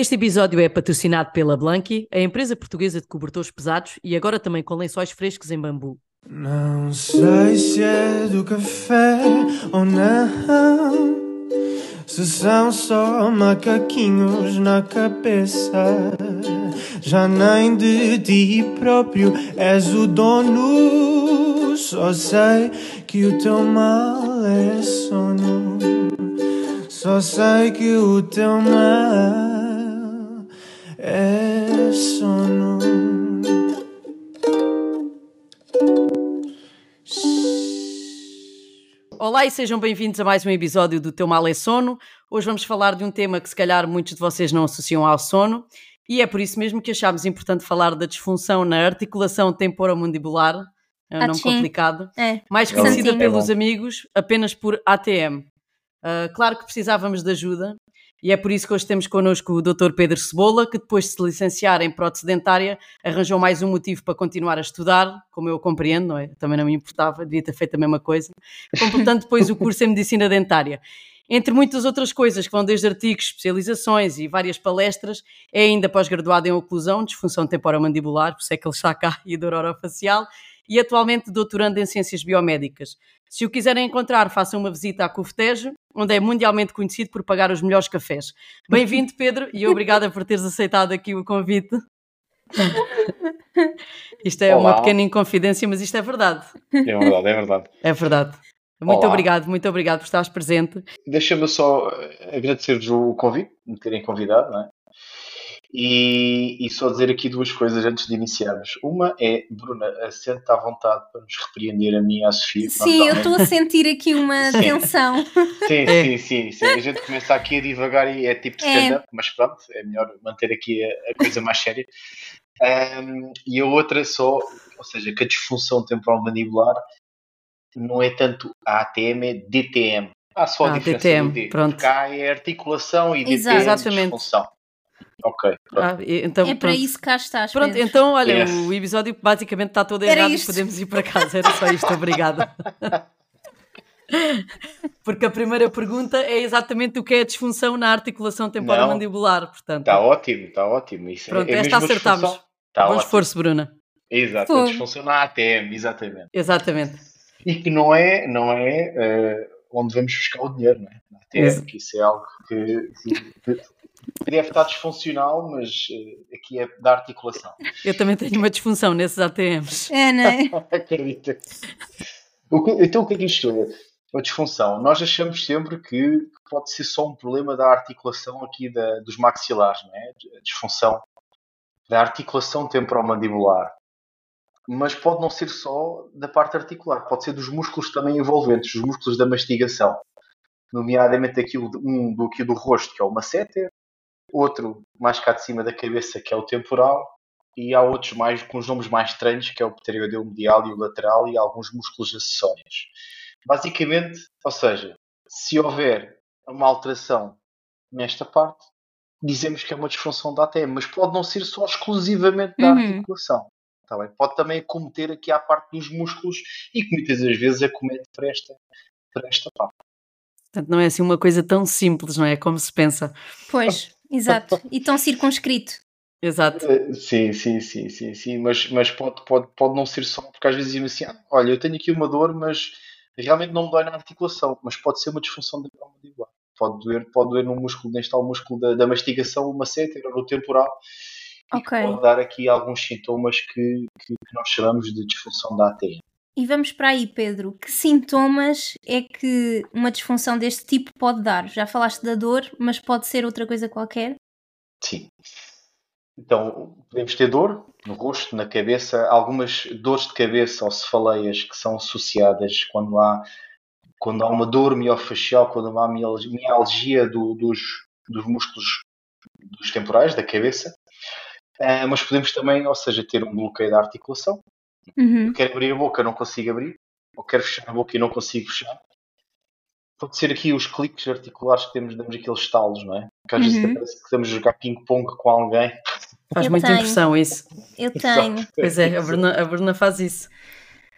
Este episódio é patrocinado pela Blanqui, a empresa portuguesa de cobertores pesados e agora também com lençóis frescos em bambu. Não sei se é do café ou não. Se são só macaquinhos na cabeça, já nem de ti próprio és o dono. Só sei que o teu mal é sono. Só sei que o teu mal é sono. Olá e sejam bem-vindos a mais um episódio do Teu Mal é Sono. Hoje vamos falar de um tema que se calhar muitos de vocês não associam ao sono e é por isso mesmo que achámos importante falar da disfunção na articulação temporomandibular, é um Ah, nome complicado, É. mais É conhecida pelos amigos apenas por ATM. Ah, claro que precisávamos de ajuda e é por isso que hoje temos connosco o Dr. Pedro Cebola, que depois de se licenciar em prótese dentária arranjou mais um motivo para continuar a estudar, como eu compreendo, não é? Também não me importava, devia ter feito a mesma coisa, completando depois o curso em Medicina Dentária. Entre muitas outras coisas, que vão desde artigos, especializações e várias palestras, é ainda pós-graduado em oclusão, disfunção temporomandibular, por isso é que ele está cá, e dor orofacial, e atualmente doutorando em Ciências Biomédicas. Se o quiserem encontrar, façam uma visita à Cofetejo, onde é mundialmente conhecido por pagar os melhores cafés. Bem-vindo, Pedro, e obrigada por teres aceitado aqui o convite. Isto é uma Olá. pequena inconfidência, mas isto é verdade. É verdade, é verdade. É verdade. Muito Olá. obrigado, muito obrigado por estares presente. Deixa-me só agradecer-vos o convite, me terem convidado, não é? E, e só dizer aqui duas coisas antes de iniciarmos. Uma é, Bruna, assente à vontade para nos repreender a mim e à Sofia. Sim, eu estou a sentir aqui uma Sim. tensão. Sim, É. sim, sim, sim. A gente começa aqui a divagar e é tipo É. stand-up, mas pronto, é melhor manter aqui a, a coisa mais séria. Ahm, e a outra só, ou seja, que a disfunção temporal mandibular não é tanto a ATM, é DTM. Há só a Ah, diferença DTM, do D. pronto. A é articulação e DTM Exato. é Exatamente. disfunção. Ok, pronto. Ah, então, É para pronto. isso que cá estás. Pronto, Pedro. então, olha, Yes. o episódio basicamente está todo errado e podemos ir para casa. Era só isto, obrigada. Porque a primeira pergunta é exatamente o que é a disfunção na articulação temporomandibular, portanto. Está ótimo, está ótimo. Isso é- Pronto, é, esta mesmo a acertámos. Tá Bom ótimo. esforço, Bruna. Exato, Fogo. a disfunção na ATM, exatamente. Exatamente. E que não é, não é eh, onde vamos buscar o dinheiro, não é? Na ATM, Ex- que isso é algo que, que, deve estar disfuncional, mas eh, aqui é da articulação. Eu também tenho uma disfunção nesses ATMs. É, não é? Acredita. O que- então o que é que isto é? A disfunção. Nós achamos sempre que pode ser só um problema da articulação aqui da- dos maxilares, não é? A disfunção da articulação temporomandibular. Mas pode não ser só da parte articular, pode ser dos músculos também envolventes, os músculos da mastigação. Nomeadamente aquilo, um do aqui do rosto, que é o masseter, outro mais cá de cima da cabeça, que é o temporal, e há outros mais com os nomes mais estranhos, que é o pteriodeu medial e o lateral, e alguns músculos acessórios. Basicamente, ou seja, se houver uma alteração nesta parte, dizemos que é uma disfunção da ATM, mas pode não ser só exclusivamente da Uhum. articulação. Tá bem? Pode também acometer aqui à parte dos músculos e que muitas das vezes acomete para esta, para esta parte. Portanto, não é assim uma coisa tão simples, não é? Como se pensa. Pois, exato. E tão circunscrito. Exato. Eh, Sim, sim, sim, sim, sim, mas, mas pode, pode, pode não ser só, porque às vezes dizem assim, ah, olha, eu tenho aqui uma dor, mas realmente não me dói na articulação, mas pode ser uma disfunção da mandibular. Pode doer, pode doer no músculo, neste tal músculo da, da mastigação, uma ou no temporal, e que Ok. pode dar aqui alguns sintomas que, que, que nós chamamos de disfunção da ATM. E vamos para aí, Pedro. Que sintomas é que uma disfunção deste tipo pode dar? Já falaste da dor, mas pode ser outra coisa qualquer? Sim. Então, podemos ter dor no rosto, na cabeça, algumas dores de cabeça ou cefaleias que são associadas quando há, quando há uma dor miofacial, quando há mial- mialgia do- dos, dos músculos dos temporais, da cabeça. Ah, mas podemos também, ou seja, ter um bloqueio da articulação. Uhum. Eu quero abrir a boca, não consigo abrir. Ou quero fechar a boca e não consigo fechar. Pode ser aqui os cliques articulares que temos, damos aqueles estalos, não é? Que às vezes Uhum. parece que estamos a jogar ping-pong com alguém. Faz Eu muita tenho. impressão isso. Eu tenho. Pois é, a Bruna, a Bruna faz isso.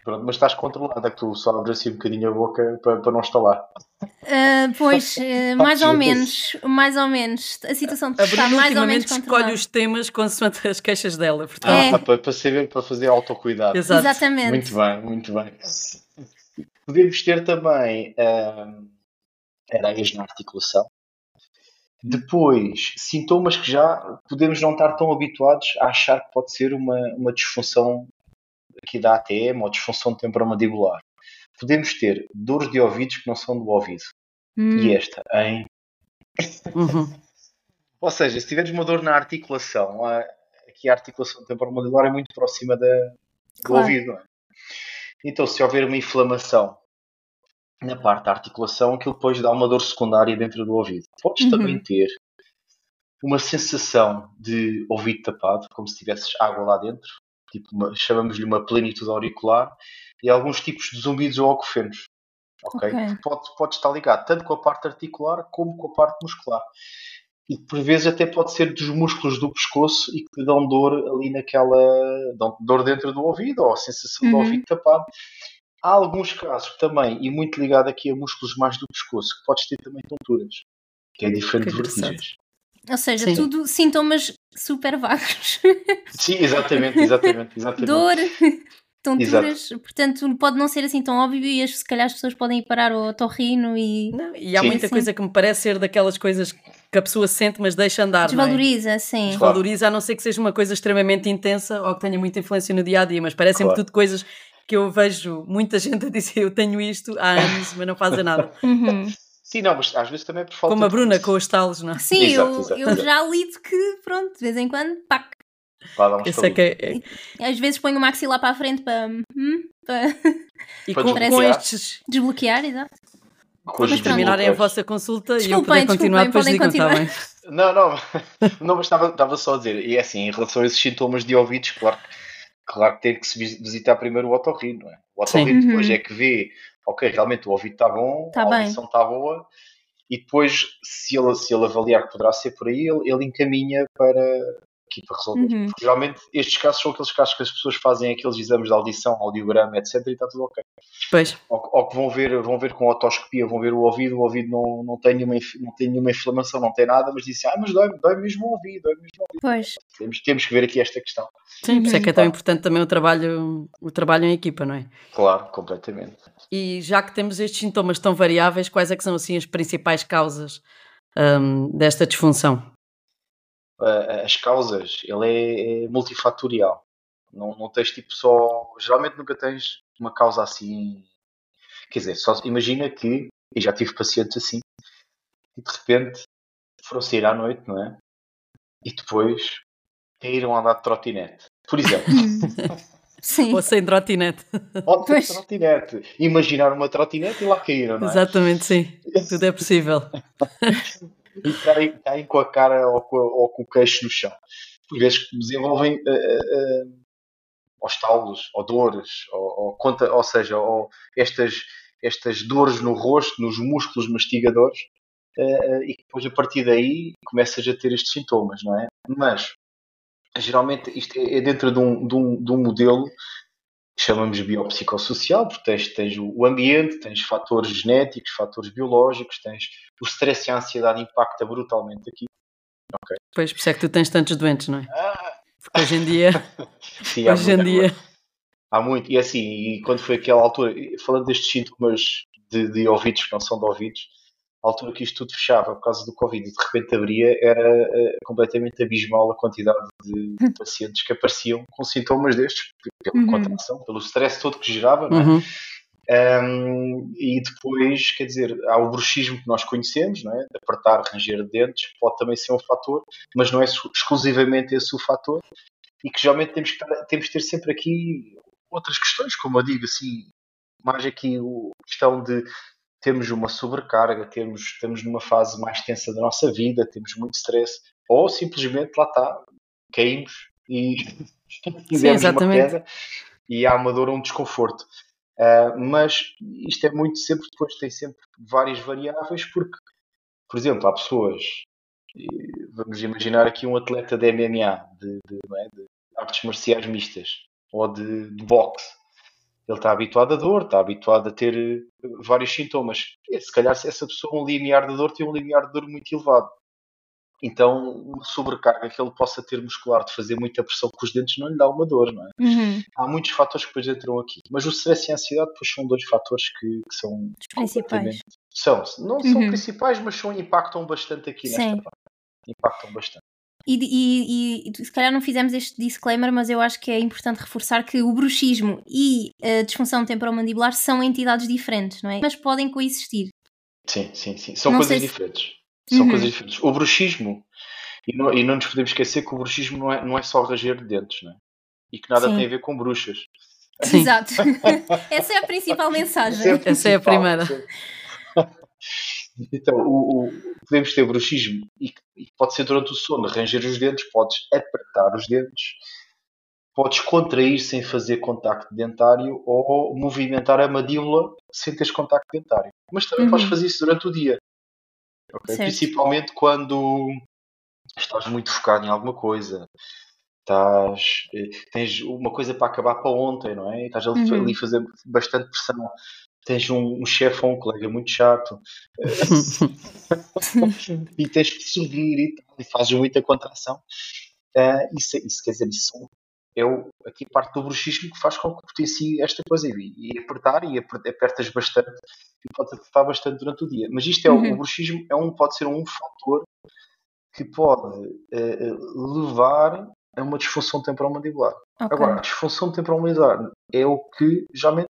Pronto, mas estás controlada, que tu só abres assim um bocadinho a boca para, para não estalar. Uh, pois, uh, mais ou menos, mais ou menos. A situação A está mais ou menos ultimamente escolhe controlada. os temas consoante as queixas dela. Portanto, É. Ah, para, para saber, para fazer autocuidado. Exato. Exatamente. Muito bem, muito bem. Podemos ter também ahm, areias na articulação. Depois, sintomas que já podemos não estar tão habituados a achar que pode ser uma, uma disfunção aqui da ATM ou disfunção temporomandibular. Podemos ter dores de ouvidos que não são do ouvido. Hum, E esta, em Uhum. Ou seja, se tiveres uma dor na articulação, aqui a articulação temporomandibular é muito próxima da, do Claro. ouvido. não é? Então, se houver uma inflamação na parte da articulação, aquilo depois dá uma dor secundária dentro do ouvido. Podes Uhum. também ter uma sensação de ouvido tapado, como se tivesses água lá dentro, tipo chamamos-lhe uma plenitude auricular, e alguns tipos de zumbidos ou acofenos. ok? Ok. Pode, pode estar ligado tanto com a parte articular como com a parte muscular. E por vezes até pode ser dos músculos do pescoço e que dão dor ali naquela. dão dor dentro do ouvido ou a sensação do Uhum. ouvido tapado. Há alguns casos também, e muito ligado aqui a músculos mais do pescoço, que podes ter também tonturas, que é diferente Que de vertigens. Ou seja, Sim. tudo sintomas super vagos. Sim, exatamente, exatamente, exatamente. Dor, tonturas. Portanto, pode não ser assim tão óbvio e as, se calhar as pessoas podem ir parar ao otorrino e Não, e há Sim. muita Sim. coisa que me parece ser daquelas coisas que a pessoa sente, mas deixa andar. não é? desvaloriza, sim. Desvaloriza, a não ser que seja uma coisa extremamente intensa ou que tenha muita influência no dia a dia, mas parecem-me Claro. tudo coisas que eu vejo muita gente a dizer eu tenho isto há anos, mas não fazem nada. Uhum. Sim, não, mas às vezes também é por falta Como a de Bruna conhecimento. com os talos, não é? Sim, Exato, eu, exato, eu exato. já lido que, pronto, de vez em quando, pac. Vai dar um é que é- é- Às vezes ponho o maxilar para a frente para, hum, para E Para com, estes, desbloquear, exato. Mas terminarem a desbloqueios. vossa consulta e eu Desculpem, poder continuar, desculpem, depois podem digam, está bem? Não, não, não, mas estava, estava só a dizer, e é assim, em relação a esses sintomas de ouvidos, claro, que- claro que tem que se vis- visitar primeiro o otorrino, não é? O otorrino depois Uhum. é que vê, ok, realmente o ouvido está bom, Tá a bem. audição está boa, e depois, se ele, se ele avaliar que poderá ser por aí, ele, ele encaminha para aqui para resolver. Uhum. Porque geralmente estes casos são aqueles casos que as pessoas fazem aqueles exames de audição, audiograma, etc, e está tudo ok. Pois, Ou, ou que vão ver, vão ver com otoscopia, vão ver o ouvido, o ouvido não, não, tem nenhuma, não tem nenhuma inflamação, não tem nada, mas dizem, ah, mas dói, dói mesmo o ouvido, dói mesmo o ouvido. Pois. Temos, temos que ver aqui esta questão. sim, por isso é que é tão Uhum. importante também o trabalho, o trabalho em equipa, não é? Claro, completamente. E já que temos estes sintomas tão variáveis, quais é que são assim as principais causas hum, desta disfunção? Ah, as causas, ele é, é multifatorial. Não, não tens tipo só. Geralmente nunca tens uma causa assim. Quer dizer, só imagina que, e já tive pacientes assim, e de repente foram sair à noite, não é? E depois caíram a andar de trotinete. Por exemplo, Sim. Ou sem trotinete. ter Pois. trotinete. Imaginar uma trotinete e lá caíram, não é? Exatamente, sim. Tudo é possível. e caem, caem com a cara ou com, ou com o queixo no chão. Por vezes desenvolvem aos talos, ou dores, ou, ou conta, ou seja, ou estas, estas dores no rosto, nos músculos mastigadores, eh, e depois a partir daí começas a ter estes sintomas, não é? Mas geralmente isto é é dentro de um, de um, de um modelo chamamos de biopsicossocial, porque tens, tens o ambiente, tens fatores genéticos, fatores biológicos, tens o stress e a ansiedade impacta brutalmente aqui. Pois, por isso é que tu tens tantos doentes, não é? Ah, Porque hoje em dia, sim, hoje em dia, coisa. Há muito. E assim, e quando foi aquela altura, falando destes sintomas de, de ouvidos que não são de ouvidos, a altura que isto tudo fechava por causa do Covid e de repente abria, era eh, completamente abismal a quantidade de pacientes que apareciam com sintomas destes, pela Uhum. contração, pelo stress todo que gerava, não é? Uhum. Um, e depois, quer dizer, há o bruxismo que nós conhecemos, não é? de apertar, ranger dentes, pode também ser um fator, mas não é exclusivamente esse o fator, e que geralmente temos que, estar- temos que ter sempre aqui outras questões, como eu digo, assim, mais aqui a questão de termos uma sobrecarga, termos, estamos numa fase mais tensa da nossa vida, temos muito stress, ou simplesmente lá está, caímos e tivemos uma queda e há uma dor ou um desconforto. Uh, mas isto é muito sempre, depois tem sempre várias variáveis, porque, por exemplo, há pessoas, vamos imaginar aqui um atleta de MMA, de, de, é, de artes marciais mistas, ou de, de boxe. Ele está habituado à dor, está habituado a ter eh, vários sintomas. E, se calhar, se essa pessoa, um limiar de dor, tem um limiar de dor muito elevado. Então, uma sobrecarga que ele possa ter muscular de fazer muita pressão com os dentes não lhe dá uma dor, não é? Uhum. Há muitos fatores que depois entram aqui. Mas o stress e a ansiedade, depois, são dois fatores que, que são. Principais. São, não são Uhum. principais, mas são, impactam bastante aqui nesta Sim. parte. Impactam bastante. E, e- e- e se calhar não fizemos este disclaimer, mas eu acho que é importante reforçar que o bruxismo e a disfunção temporomandibular são entidades diferentes, não é? Mas podem coexistir. Sim, sim, sim. São Não coisas se- diferentes. São Uhum. coisas diferentes. O bruxismo, e não, e não nos podemos esquecer que o bruxismo não é, não é só ranger de dentes, não é? E que nada Sim. tem a ver com bruxas. Sim. Exato. Essa é a principal mensagem. Essa é a principal, primeira. Então, o, o- podemos ter bruxismo e, e pode ser durante o sono, ranger os dentes, podes apertar os dentes, podes contrair sem fazer contacto dentário ou movimentar a mandíbula sem teres contacto dentário. Mas também Uhum. podes fazer isso durante o dia. ok? Certo. Principalmente quando estás muito focado em alguma coisa. Estás, eh, tens uma coisa para acabar para ontem, não é? Estás ali, Uhum. ali a fazer bastante pressão. Tens um, um chefe ou um colega muito chato e tens que sorrir e, tal, e fazes muita contração. Ah, isso, isso quer dizer, isso é o, aqui a parte do bruxismo que faz com que potencie esta coisa e, e apertar e aper- apertas bastante e podes apertar bastante durante o dia. Mas isto é o- Uhum. o bruxismo é um, pode ser um fator que pode eh, levar a uma disfunção temporal-mandibular. Ok. Agora, a disfunção temporal-mandibular é o que geralmente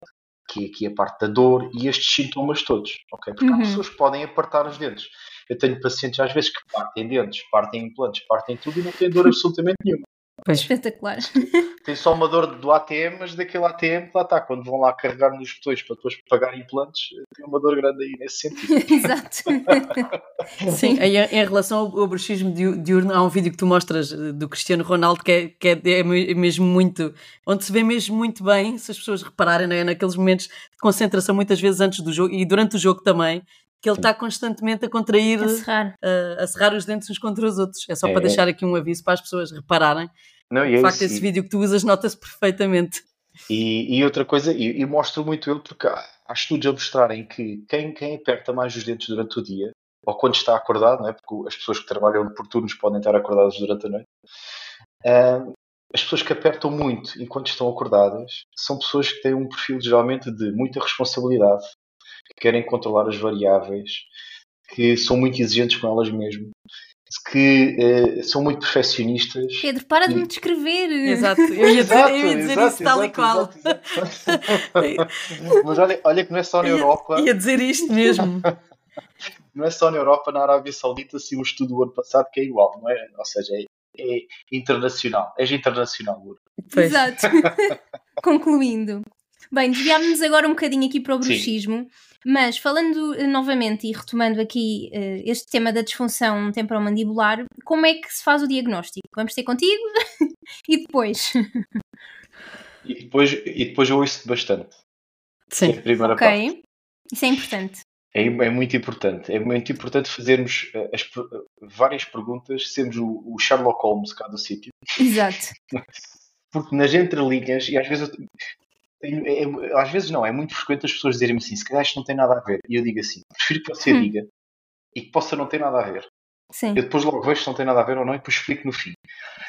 que é aqui a parte da dor e estes sintomas todos, ok? Porque há Uhum. pessoas que podem apertar os dentes. Eu tenho pacientes às vezes que partem dentes, partem implantes, partem tudo e não têm dor absolutamente nenhuma. Pois. Espetacular. Tem só uma dor do ATM, mas daquele ATM que lá está. Quando vão lá carregar nos botões para depois pagar implantes, tem uma dor grande aí nesse sentido. Exato. Sim, aí em em relação ao, ao bruxismo diu- diurno, há um vídeo que tu mostras eh, do Cristiano Ronaldo que, é, que é, é me- mesmo muito, onde se vê mesmo muito bem, se as pessoas repararem, não é? naqueles momentos de concentração, muitas vezes antes do jogo e durante o jogo também, que ele está constantemente a contrair, A serrar. a cerrar os dentes uns contra os outros. É só É, para é. deixar aqui um aviso para as pessoas repararem. Não, e é De facto, isso. esse E- vídeo que tu usas nota-se perfeitamente. E, e outra coisa, e, e mostro muito ele porque há, há estudos a mostrarem que quem, quem aperta mais os dentes durante o dia, ou quando está acordado, não é? porque as pessoas que trabalham por turnos podem estar acordadas durante a noite, ah, as pessoas que apertam muito enquanto estão acordadas são pessoas que têm um perfil geralmente de muita responsabilidade, que querem controlar as variáveis, que são muito exigentes com elas mesmas, que eh, são muito perfeccionistas. Pedro, para de me descrever. Exato, eu ia dizer, eu ia dizer isso tal e qual. exato, exato. Mas olha, olha que não é só na Europa, Ia dizer isto mesmo. não é só na Europa, na Arábia Saudita, se um estudo do ano passado que é igual, não é? Ou seja, é, é internacional. És internacional. Pois. Exato. Concluindo. Bem, desviámos-nos agora um bocadinho aqui para o Sim. Mas falando eh, novamente e retomando aqui eh, este tema da disfunção temporomandibular, como é que se faz o diagnóstico? Vamos ter contigo e depois. E depois, e depois eu ouço bastante. É Sim. a primeira parte. ok? Isso é importante. É, é muito importante. É muito importante fazermos eh, as várias perguntas, sermos o, o Sherlock Holmes cá do sítio. Exato. Porque nas entrelinhas, e às vezes é- é- às vezes não, é muito frequente as pessoas dizerem-me assim, se calhar isto não tem nada a ver. E eu digo assim, prefiro que você Hum. diga e que possa não ter nada a ver. Sim, Eu depois logo vejo se não tem nada a ver ou não e depois explico no fim.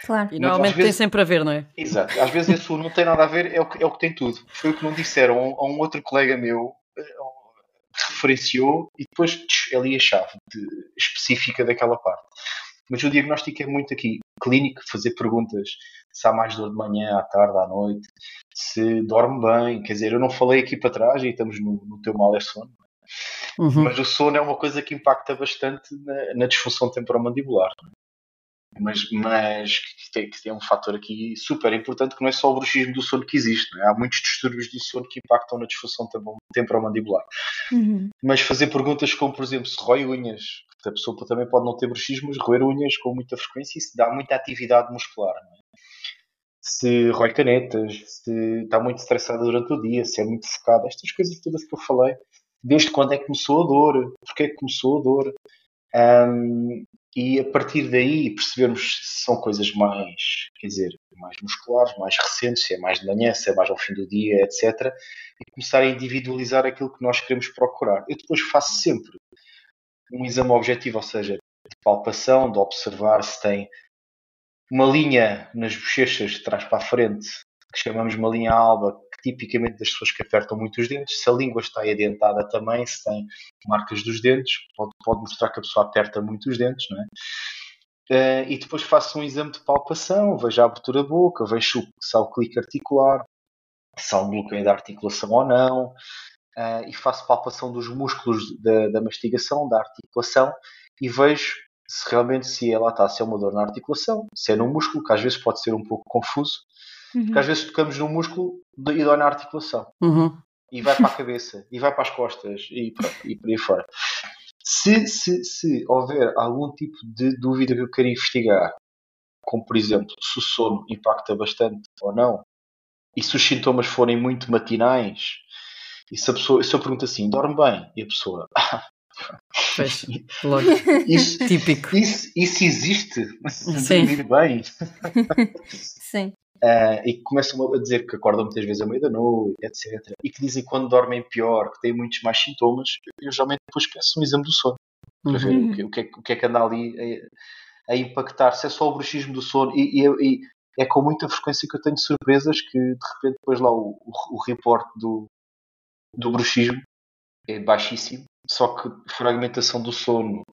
claro. E Mas normalmente vezes- tem sempre a ver, não é? Exato. Às vezes esse não tem nada a ver é o que, é o que tem tudo. Foi o que não disseram a um, a um outro colega meu eh, que referenciou e depois tch, é ali a chave de- específica daquela parte. Mas o diagnóstico é muito aqui clínico, fazer perguntas se há mais dor de manhã, à tarde, à noite, se dorme bem. Quer dizer, eu não falei aqui para trás e estamos no, no teu mal é sono. Uhum. Mas o sono é uma coisa que impacta bastante na, na disfunção temporomandibular. Mas, mas que, tem, que tem um fator aqui super importante que não é só o bruxismo do sono que existe. é? Há muitos distúrbios do sono que impactam na disfunção tempo- temporomandibular. Uhum. Mas fazer perguntas como, por exemplo, se rói unhas, a pessoa também pode não ter bruxismo, mas roer unhas com muita frequência e se dá muita atividade muscular. não é? Se rói canetas, se está muito estressada durante o dia, se é muito focada, estas coisas todas que eu falei. Desde quando é que começou a dor? Porquê é que começou a dor? Ahm, e a partir daí percebermos se são coisas mais, quer dizer, mais musculares, mais recentes, se é mais de manhã, se é mais ao fim do dia, etc. E começar a individualizar aquilo que nós queremos procurar. Eu depois faço sempre um exame objetivo, ou seja, de palpação, de observar se tem uma linha nas bochechas de trás para a frente, que chamamos uma linha alba, que tipicamente das pessoas que apertam muito os dentes, se a língua está adentada também, se tem marcas dos dentes, pode, pode mostrar que a pessoa aperta muito os dentes, não é? Uh, e depois faço um exame de palpação, vejo a abertura da boca, vejo se há o clique articular, se há um bloqueio da articulação ou não, uh, e faço palpação dos músculos da, da mastigação, da articulação, e vejo se realmente se ela está, se é uma dor na articulação, se é no músculo, que às vezes pode ser um pouco confuso, uhum. porque às vezes tocamos no músculo e dói na articulação. Uhum. E vai para a cabeça, e vai para as costas, e, pronto, e por aí fora. Se, se, se houver algum tipo de dúvida que eu quero investigar, como por exemplo, se o sono impacta bastante ou não, e se os sintomas forem muito matinais, e se, a pessoa, se eu pergunto assim, dorme bem? E a pessoa, ah, Pois, lógico. Isso, Típico. Isso, isso existe. Sim. Dormir bem. Sim. Uh, e que começam a dizer que acordam muitas vezes à meia da noite, etc. E que dizem que quando dormem pior, que têm muitos mais sintomas, eu geralmente depois peço um exame do sono. Para ver uhum. o, que, o, que é, o que é que anda ali a, a, impactar, se é só o bruxismo do sono. E, e, e, é com muita frequência que eu tenho surpresas que de repente depois lá o, o, o report do, do bruxismo é baixíssimo só que fragmentação do sono,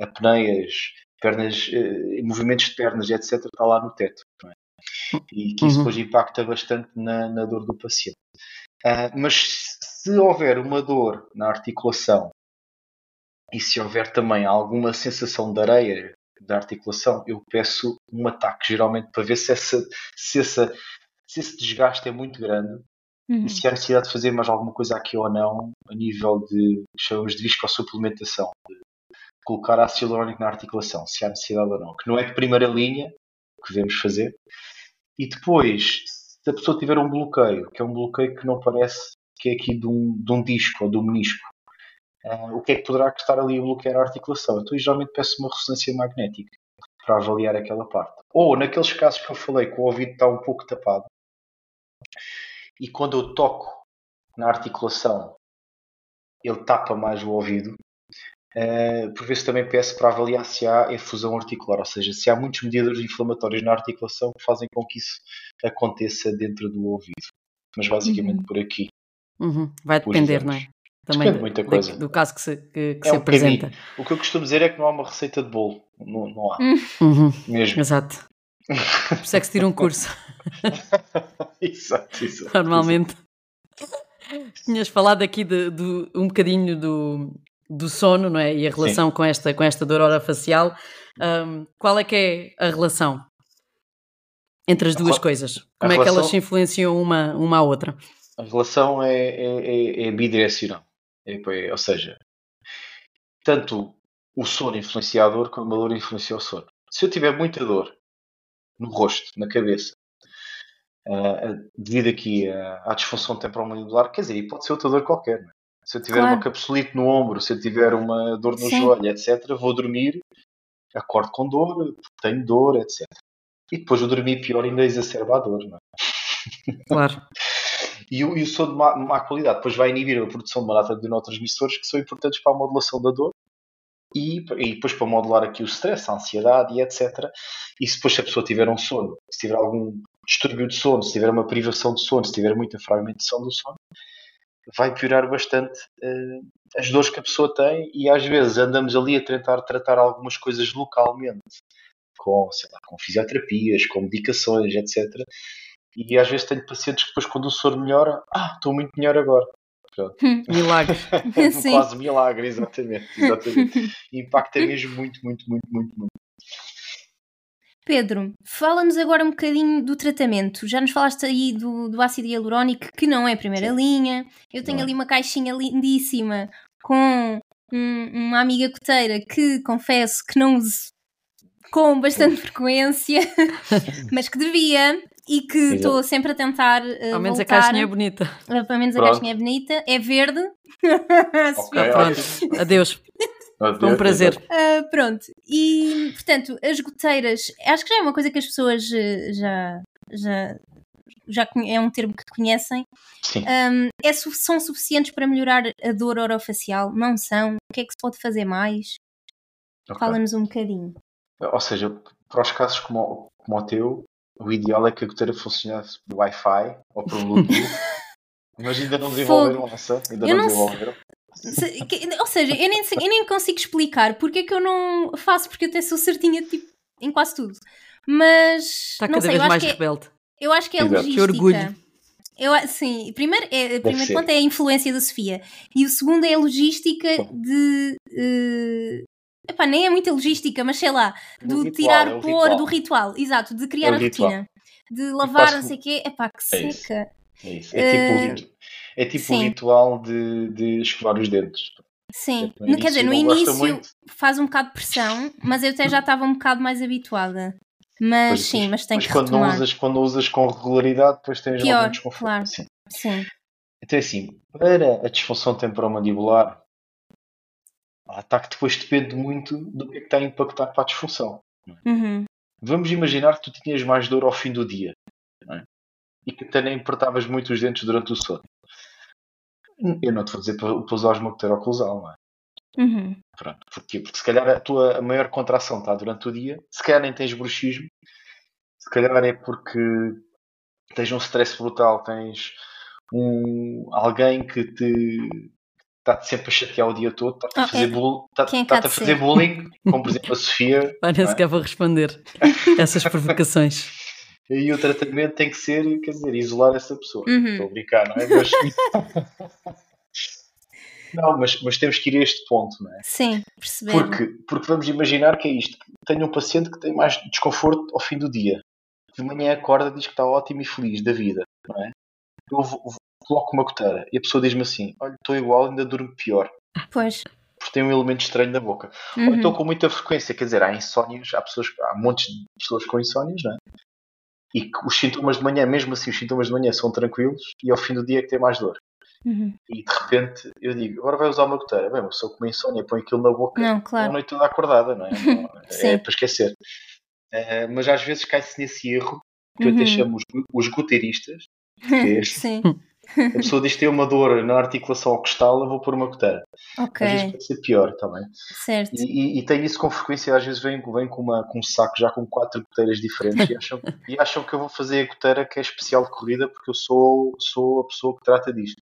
apneias, pernas, eh, movimentos de pernas, etc., está lá no teto. É? E que isso uhum. depois impacta bastante na, na dor do paciente. Uh, mas se houver uma dor na articulação e se houver também alguma sensação de areia da articulação, eu peço um ataque, geralmente, para ver se, essa, se, essa, se esse desgaste é muito grande Uhum. E se há necessidade de fazer mais alguma coisa aqui ou não, a nível de, chamamos de viscosupplementação, de colocar ácido hialurónico na articulação, se há necessidade ou não, que não é de primeira linha, que devemos fazer. E depois, se a pessoa tiver um bloqueio, que é um bloqueio que não parece que é aqui de um, de um disco ou de um menisco, uh, o que é que poderá estar ali a bloquear a articulação? Então, eu geralmente peço uma ressonância magnética para avaliar aquela parte. Ou, naqueles casos que eu falei, que o ouvido está um pouco tapado, e quando eu toco na articulação, ele tapa mais o ouvido. Uh, por vezes também peço para avaliar se há efusão articular, ou seja, se há muitos mediadores inflamatórios na articulação que fazem com que isso aconteça dentro do ouvido. Mas basicamente uhum. por aqui. Uhum. Vai depender, não é? Também Depende muita coisa. do caso que se, que, que é se um apresenta. O que eu costumo dizer é que não há uma receita de bolo. Não, não há. Uhum. Mesmo. Exato. Por isso é que se tira um curso. exato, exato. Normalmente. Tinhas falado aqui de, de, um bocadinho do, do sono, não é? E a relação com esta, com esta dor orofacial. Um, qual é que é a relação entre as duas a, coisas? Como é relação, que elas se influenciam uma, uma à outra? A relação é, é, é, é bidirecional. É, é, ou seja, tanto o sono influencia a dor como a dor influencia o sono. Se eu tiver muita dor no rosto, na cabeça, uh, devido aqui à, à disfunção temporomandibular, quer dizer, pode ser outra dor qualquer. É? Se eu tiver claro. uma capsulite no ombro, se eu tiver uma dor no Sim. joelho, etc., vou dormir, acordo com dor, tenho dor, etc. E depois eu dormir pior ainda exacerba a dor, não é? Claro. e, o, e o sono de má, má, qualidade depois vai inibir a produção de uma data de neurotransmissores que são importantes para a modulação da dor e, e depois para modular aqui o stress, a ansiedade e etc. E se depois se a pessoa tiver um sono, se tiver algum distúrbio de sono, se tiver uma privação de sono, se tiver muita fragmentação do sono, vai piorar bastante uh, as dores que a pessoa tem e às vezes andamos ali a tentar tratar algumas coisas localmente, com, sei lá, com fisioterapias, com medicações, etc. E às vezes tenho pacientes que depois quando o sono melhora, ah, estou muito melhor agora. Milagre. Quase milagre, exatamente. exatamente. Impacta mesmo muito, muito, muito, muito, muito. Pedro, fala-nos agora um bocadinho do tratamento. Já nos falaste aí do, do ácido hialurónico, que não é a primeira Sim. linha. Eu tenho não. ali uma caixinha lindíssima com um, uma amiga coteira que confesso que não uso com bastante frequência, mas que devia e que estou sempre a tentar. Uh, Ao menos voltar. a caixinha é bonita. Uh, pelo menos Pronto. a caixinha é bonita, é verde. okay, Pronto, adeus. Foi um prazer. Uh, pronto, e portanto, as goteiras, acho que já é uma coisa que as pessoas eh, já, já, já é um termo que conhecem. Sim. Um, é, são suficientes para melhorar a dor orofacial? Não são? O que é que se pode fazer mais? Ok. Fala-nos um bocadinho. Ou seja, para os casos como, como o teu, o ideal é que a goteira funcionasse por Wi-Fi ou por Bluetooth. Mas ainda não desenvolveram essa. Ainda Eu não desenvolveram. Se- ou seja, eu nem, eu nem consigo explicar porque é que eu não faço, porque eu até sou certinha tipo, em quase tudo. Mas Está não cada sei, vez mais é, rebelde. eu acho que é Exato. logística. Que orgulho. Eu, a- sim, primeiro, é, o primeiro ponto é a influência da Sofia. E o segundo é a logística de. eh, epá, nem é muita logística, mas sei lá, Do do ritual, tirar, é o pôr, ritual. do ritual, exato, de criar É a ritual. rotina. De lavar, não sei o quê, epá, que É isso. seca. É isso. É tipo, o Eh, é tipo o ritual de, de escovar os dentes. Sim, No No- quer dizer, no início não início faz um bocado de pressão, mas eu até já estava um bocado mais habituada. Mas Pois, sim, mas tem mas que quando não, retomar. usas, quando usas com regularidade, depois tens Pior, algum desconforto. claro. Sim. Sim. Então é assim, para a disfunção temporomandibular, o ataque depois depende muito do que é que está a impactar para a disfunção. Uhum. Vamos imaginar que tu tinhas mais dor ao fim do dia é? e que até nem apertavas muito os dentes durante o sono. Eu não te vou dizer para, usar uma goteira oclusal, não é? Uhum. Pronto. Porquê? Porque se calhar a tua a maior contração está durante o dia, se calhar nem tens bruxismo, se calhar é porque tens um stress brutal, tens um, alguém que te está-te sempre a chatear o dia todo, está-te a Ah, fazer, é. Quem é que está-te a fazer bullying, como por exemplo a Sofia, Pá, nem não é? sequer vou responder essas provocações. e o tratamento tem que ser, quer dizer, isolar essa pessoa. Uhum. Estou a brincar, não é? Mas... não, mas, mas temos que ir a este ponto, não é? Sim, perceber. Porque, porque vamos imaginar que é isto. Tenho um paciente que tem mais desconforto ao fim do dia. De manhã acorda diz que está ótimo e feliz da vida, não é? Eu coloco uma goteira e a pessoa diz-me assim: Olha, estou igual, ainda durmo pior, Pois. porque tem um elemento estranho na boca. Ou Uhum. então com muita frequência, quer dizer, há insónias, há, pessoas, há montes de pessoas com insónias, não é? E que os sintomas de manhã, mesmo assim, os sintomas de manhã são tranquilos e ao fim do dia é que tem mais dor. Uhum. E de repente eu digo: Agora vai usar uma goteira. Bem, uma pessoa com uma insónia põe aquilo na boca Não, a claro. noite toda acordada, não é? Não- é para esquecer. Eh, mas às vezes cai-se nesse erro que eu Uhum. até chamo os, os goteiristas. Sim, A pessoa diz que tem uma dor na articulação ao costal, eu vou pôr uma goteira. ok, Às vezes pode ser pior também. certo. E, e, e tem isso com frequência, às vezes vem, vem com, uma, com um saco já com quatro goteiras diferentes e acham, e acham que eu vou fazer a goteira que é especial de corrida porque eu sou, sou a pessoa que trata disto.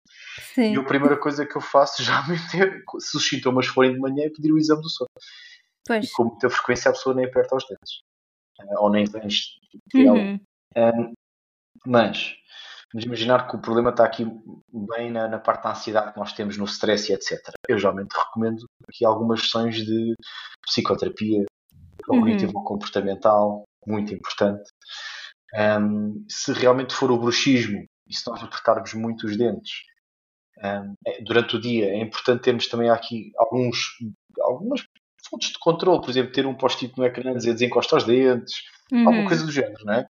Sim. E a primeira coisa que eu faço já é, se os sintomas forem de manhã, é pedir o exame do sono. Pois. com muita frequência a pessoa nem aperta os dentes. Eh, Ou nem vens. Uhum. Um, mas vamos imaginar que o problema está aqui bem na, na parte da ansiedade que nós temos no stress e etc. Eu geralmente recomendo aqui algumas sessões de psicoterapia cognitivo-comportamental, muito importante. Um, se realmente for o bruxismo e se nós apertarmos muito os dentes um, é- durante o dia, é importante termos também aqui alguns, algumas fontes de controle, por exemplo, ter um post-it no ecrã a dizer desencosta os dentes, alguma Uhum. coisa do género, não é?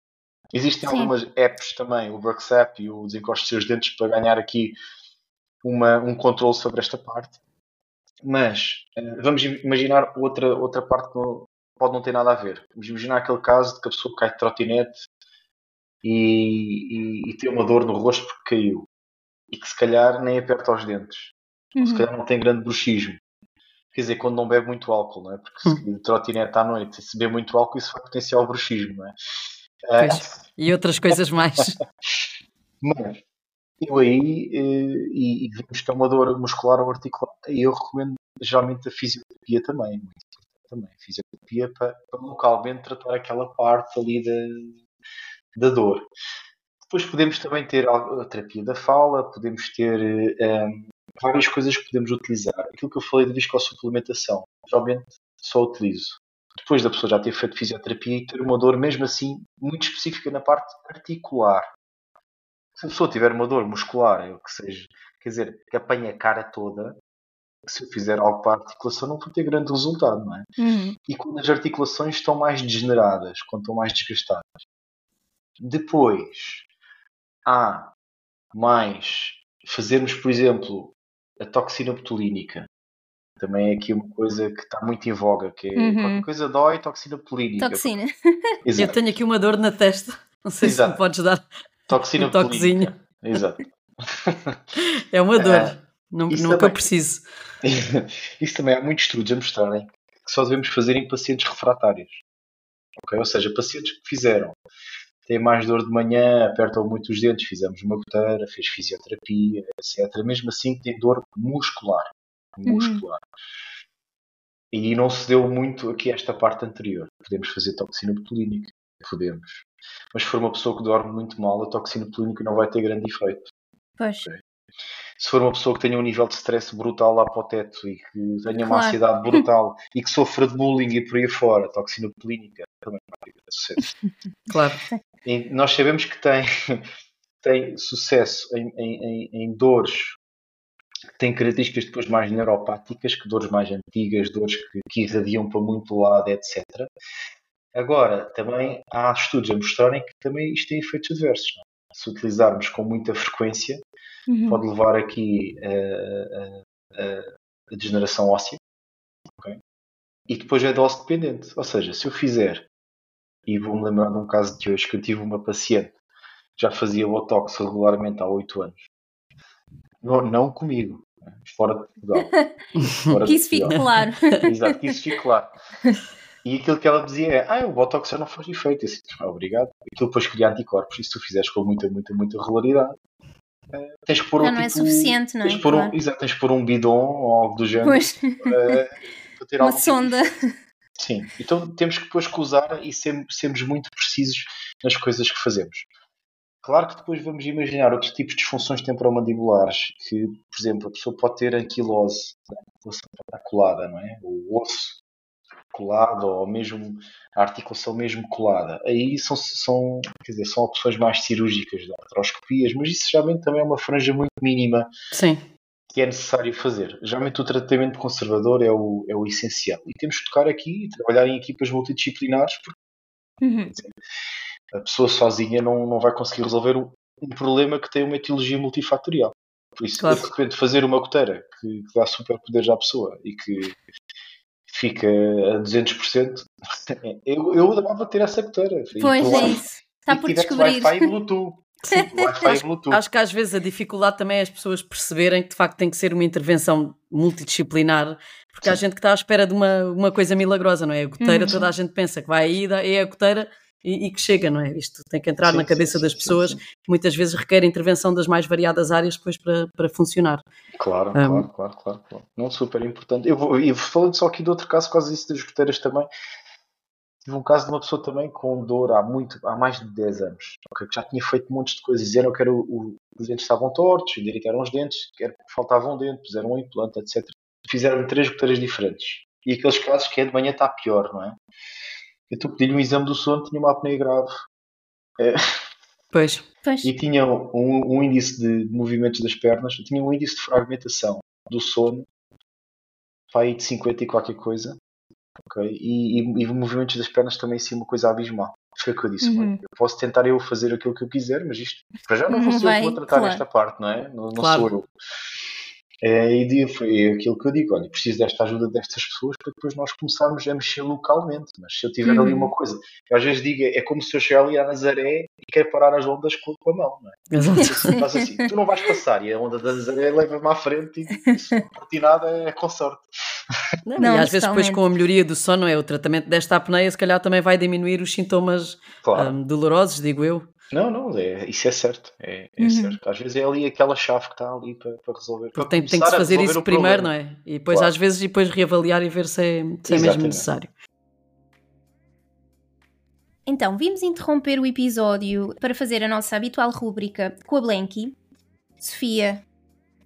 Existem Sim. algumas apps também, o WorkSap e o Desencoste dos Seus Dentes, para ganhar aqui uma, um controle sobre esta parte. Mas eh, vamos imaginar outra, outra parte que pode não ter nada a ver. Vamos imaginar aquele caso de que a pessoa cai de trotinete e, e, e tem uma dor no rosto porque caiu. E que se calhar nem aperta os dentes. Ou se Uhum. calhar não tem grande bruxismo. Quer dizer, quando não bebe muito álcool, não é? Porque se de trotinete à noite, se beber muito álcool, isso vai potenciar o bruxismo, não é? Pois. E outras coisas mais. Mas eu aí, eh, e, e vemos que é uma dor muscular ou articular, eu recomendo geralmente a fisioterapia também. muito também. A fisioterapia para, para localmente tratar aquela parte ali da, da dor. Depois podemos também ter a, terapia da fala, podemos ter eh, um, várias coisas que podemos utilizar. Aquilo que eu falei de viscossuplementação, geralmente só utilizo. Depois da pessoa já ter feito fisioterapia e ter uma dor mesmo assim muito específica na parte articular. Se a pessoa tiver uma dor muscular, ou que seja, quer dizer, que apanha a cara toda, se eu fizer algo para a articulação não vou ter grande resultado, não é? Uhum. E quando as articulações estão mais degeneradas, quando estão mais desgastadas. Depois, há mais fazermos, por exemplo, a toxina botulínica. Também é aqui uma coisa que está muito em voga, que é Uhum. qualquer coisa dói, toxina polínica. Toxina. Eu tenho aqui uma dor na testa. Não sei se Exato. me podes dar. Toxina um toquezinho. Exato. É uma dor. Ah, Não, isso nunca também. preciso. Isso também há muitos estudos a mostrarem que só devemos fazer em pacientes refratários. Ok? Ou seja, pacientes que fizeram, têm mais dor de manhã, apertam muito os dentes, fizemos uma goteira, fez fisioterapia, etc. Mesmo assim tem dor muscular. Muscular. E não se deu muito aqui esta parte anterior. Podemos fazer toxina botulínica. Podemos. Mas se for uma pessoa que dorme muito mal, a toxina botulínica não vai ter grande efeito. Pois. se for uma pessoa que tenha um nível de stress brutal lá para o teto e que tenha uma Claro. ansiedade brutal e que sofra de bullying e por aí fora, toxina clínica, também não vai ter sucesso. Claro. E nós sabemos que tem, tem sucesso em, em, em, em dores têm características depois mais neuropáticas, que dores mais antigas, dores que, que irradiam para muito lado, etc. Agora, também há estudos a mostrarem que também isto tem efeitos adversos. não é? Se utilizarmos com muita frequência, Uhum. pode levar aqui a, a- a- degeneração óssea. ok? E depois é dose dependente. Ou seja, se eu fizer, e vou-me lembrar de um caso de hoje que eu tive uma paciente que já fazia Botox regularmente há 8 anos. Não, não comigo, fora de Portugal. Fora Que isso fique claro. Exato, que isso fique claro. E aquilo que ela dizia é: Ah, o Botox já não faz efeito. Eu disse, "Ah, obrigado. Aquilo depois cria anticorpos. E se tu fizeres com muita, muita, muita regularidade, eh, tens que pôr Já um não é tipo- suficiente, não é? Tens pôr um, Claro. exato, tens de pôr um bidon ou algo do género Pois, para, para ter uma tipo sonda. Sim, então temos que depois que usar e sem- sermos muito precisos nas coisas que fazemos. Claro que depois vamos imaginar outros tipos de disfunções temporomandibulares, que, por exemplo, a pessoa pode ter anquilose, a colada, não é? O osso colado ou mesmo a articulação mesmo colada. Aí são, são, quer dizer, são opções mais cirúrgicas de artroscopias, mas isso geralmente também é uma franja muito mínima Sim. que é necessário fazer. Geralmente o tratamento conservador é o, é o essencial. E temos que tocar aqui e trabalhar em equipas multidisciplinares, porque Uhum. A pessoa sozinha não, não vai conseguir resolver um, um problema que tem uma etiologia multifatorial. Por isso, Claro. de repente, fazer uma goteira que, que dá superpoderes à pessoa e que fica a 200%, eu, eu adorava ter essa goteira. E Pois é isso. Está por descobrir. Wi-Fi e Bluetooth. Sim, Wi-Fi e Bluetooth. Acho que às vezes a dificuldade também é as pessoas perceberem que de facto tem que ser uma intervenção multidisciplinar, porque há Sim. gente que está à espera de uma, uma coisa milagrosa, não é? A goteira, Uhum. toda a gente pensa que vai aí, é a goteira e, e que chega, não é? Isto tem que entrar Sim, na cabeça sim, das pessoas, sim. que muitas vezes requer intervenção das mais variadas áreas depois para, para funcionar. Claro, Um, claro, claro, claro, claro. Não, super importante. Eu vou, e falando só aqui de outro caso, causa disso das goteiras também, tive um caso de uma pessoa também com dor há muito, há mais de 10 anos, que já tinha feito montes de coisas, disseram que era o- o- os dentes estavam tortos, endireitaram os dentes, que era porque faltava um dente, puseram um implante, etc. Fizeram três goteiras diferentes. E aqueles casos que é de manhã está pior, não é? Então pedi-lhe um exame do sono, tinha uma apneia grave. É, Pois, Pois. e tinha um, um índice de movimentos das pernas, tinha um índice de fragmentação do sono, aí de 50 e qualquer coisa, ok? E, e, e movimentos das pernas também sim uma coisa abismal. Foi o que eu disse, Uhum. eu posso tentar eu fazer aquilo que eu quiser, mas isto, para já não vou Não ser eu que vou tratar claro. esta parte, não é? Não, não Claro. sou eu. É, e de- foi aquilo que eu digo, olha, preciso desta ajuda destas pessoas para depois nós começarmos a mexer localmente. Mas se eu tiver ali Uhum. uma coisa, eu às vezes digo, é como se eu chegar ali à Nazaré e quero parar as ondas com, com a mão, não é? exato. Faz assim, tu não vais passar e a onda da Nazaré leva-me à frente e se não nada é com sorte. Não, Não, e às vezes depois com a melhoria do sono, é o tratamento desta apneia, se calhar também vai diminuir os sintomas Claro. hum, dolorosos, digo eu. Não, não, é, isso é certo. É, é Uhum. certo. Às vezes é ali aquela chave que está ali para, para resolver. para Porque tem, tem que se fazer isso primeiro, problema. não é? E depois Claro. às vezes e depois reavaliar e ver se é, se é mesmo necessário. Então, vimos interromper o episódio para fazer a nossa habitual rúbrica com a Blanky. Sofia,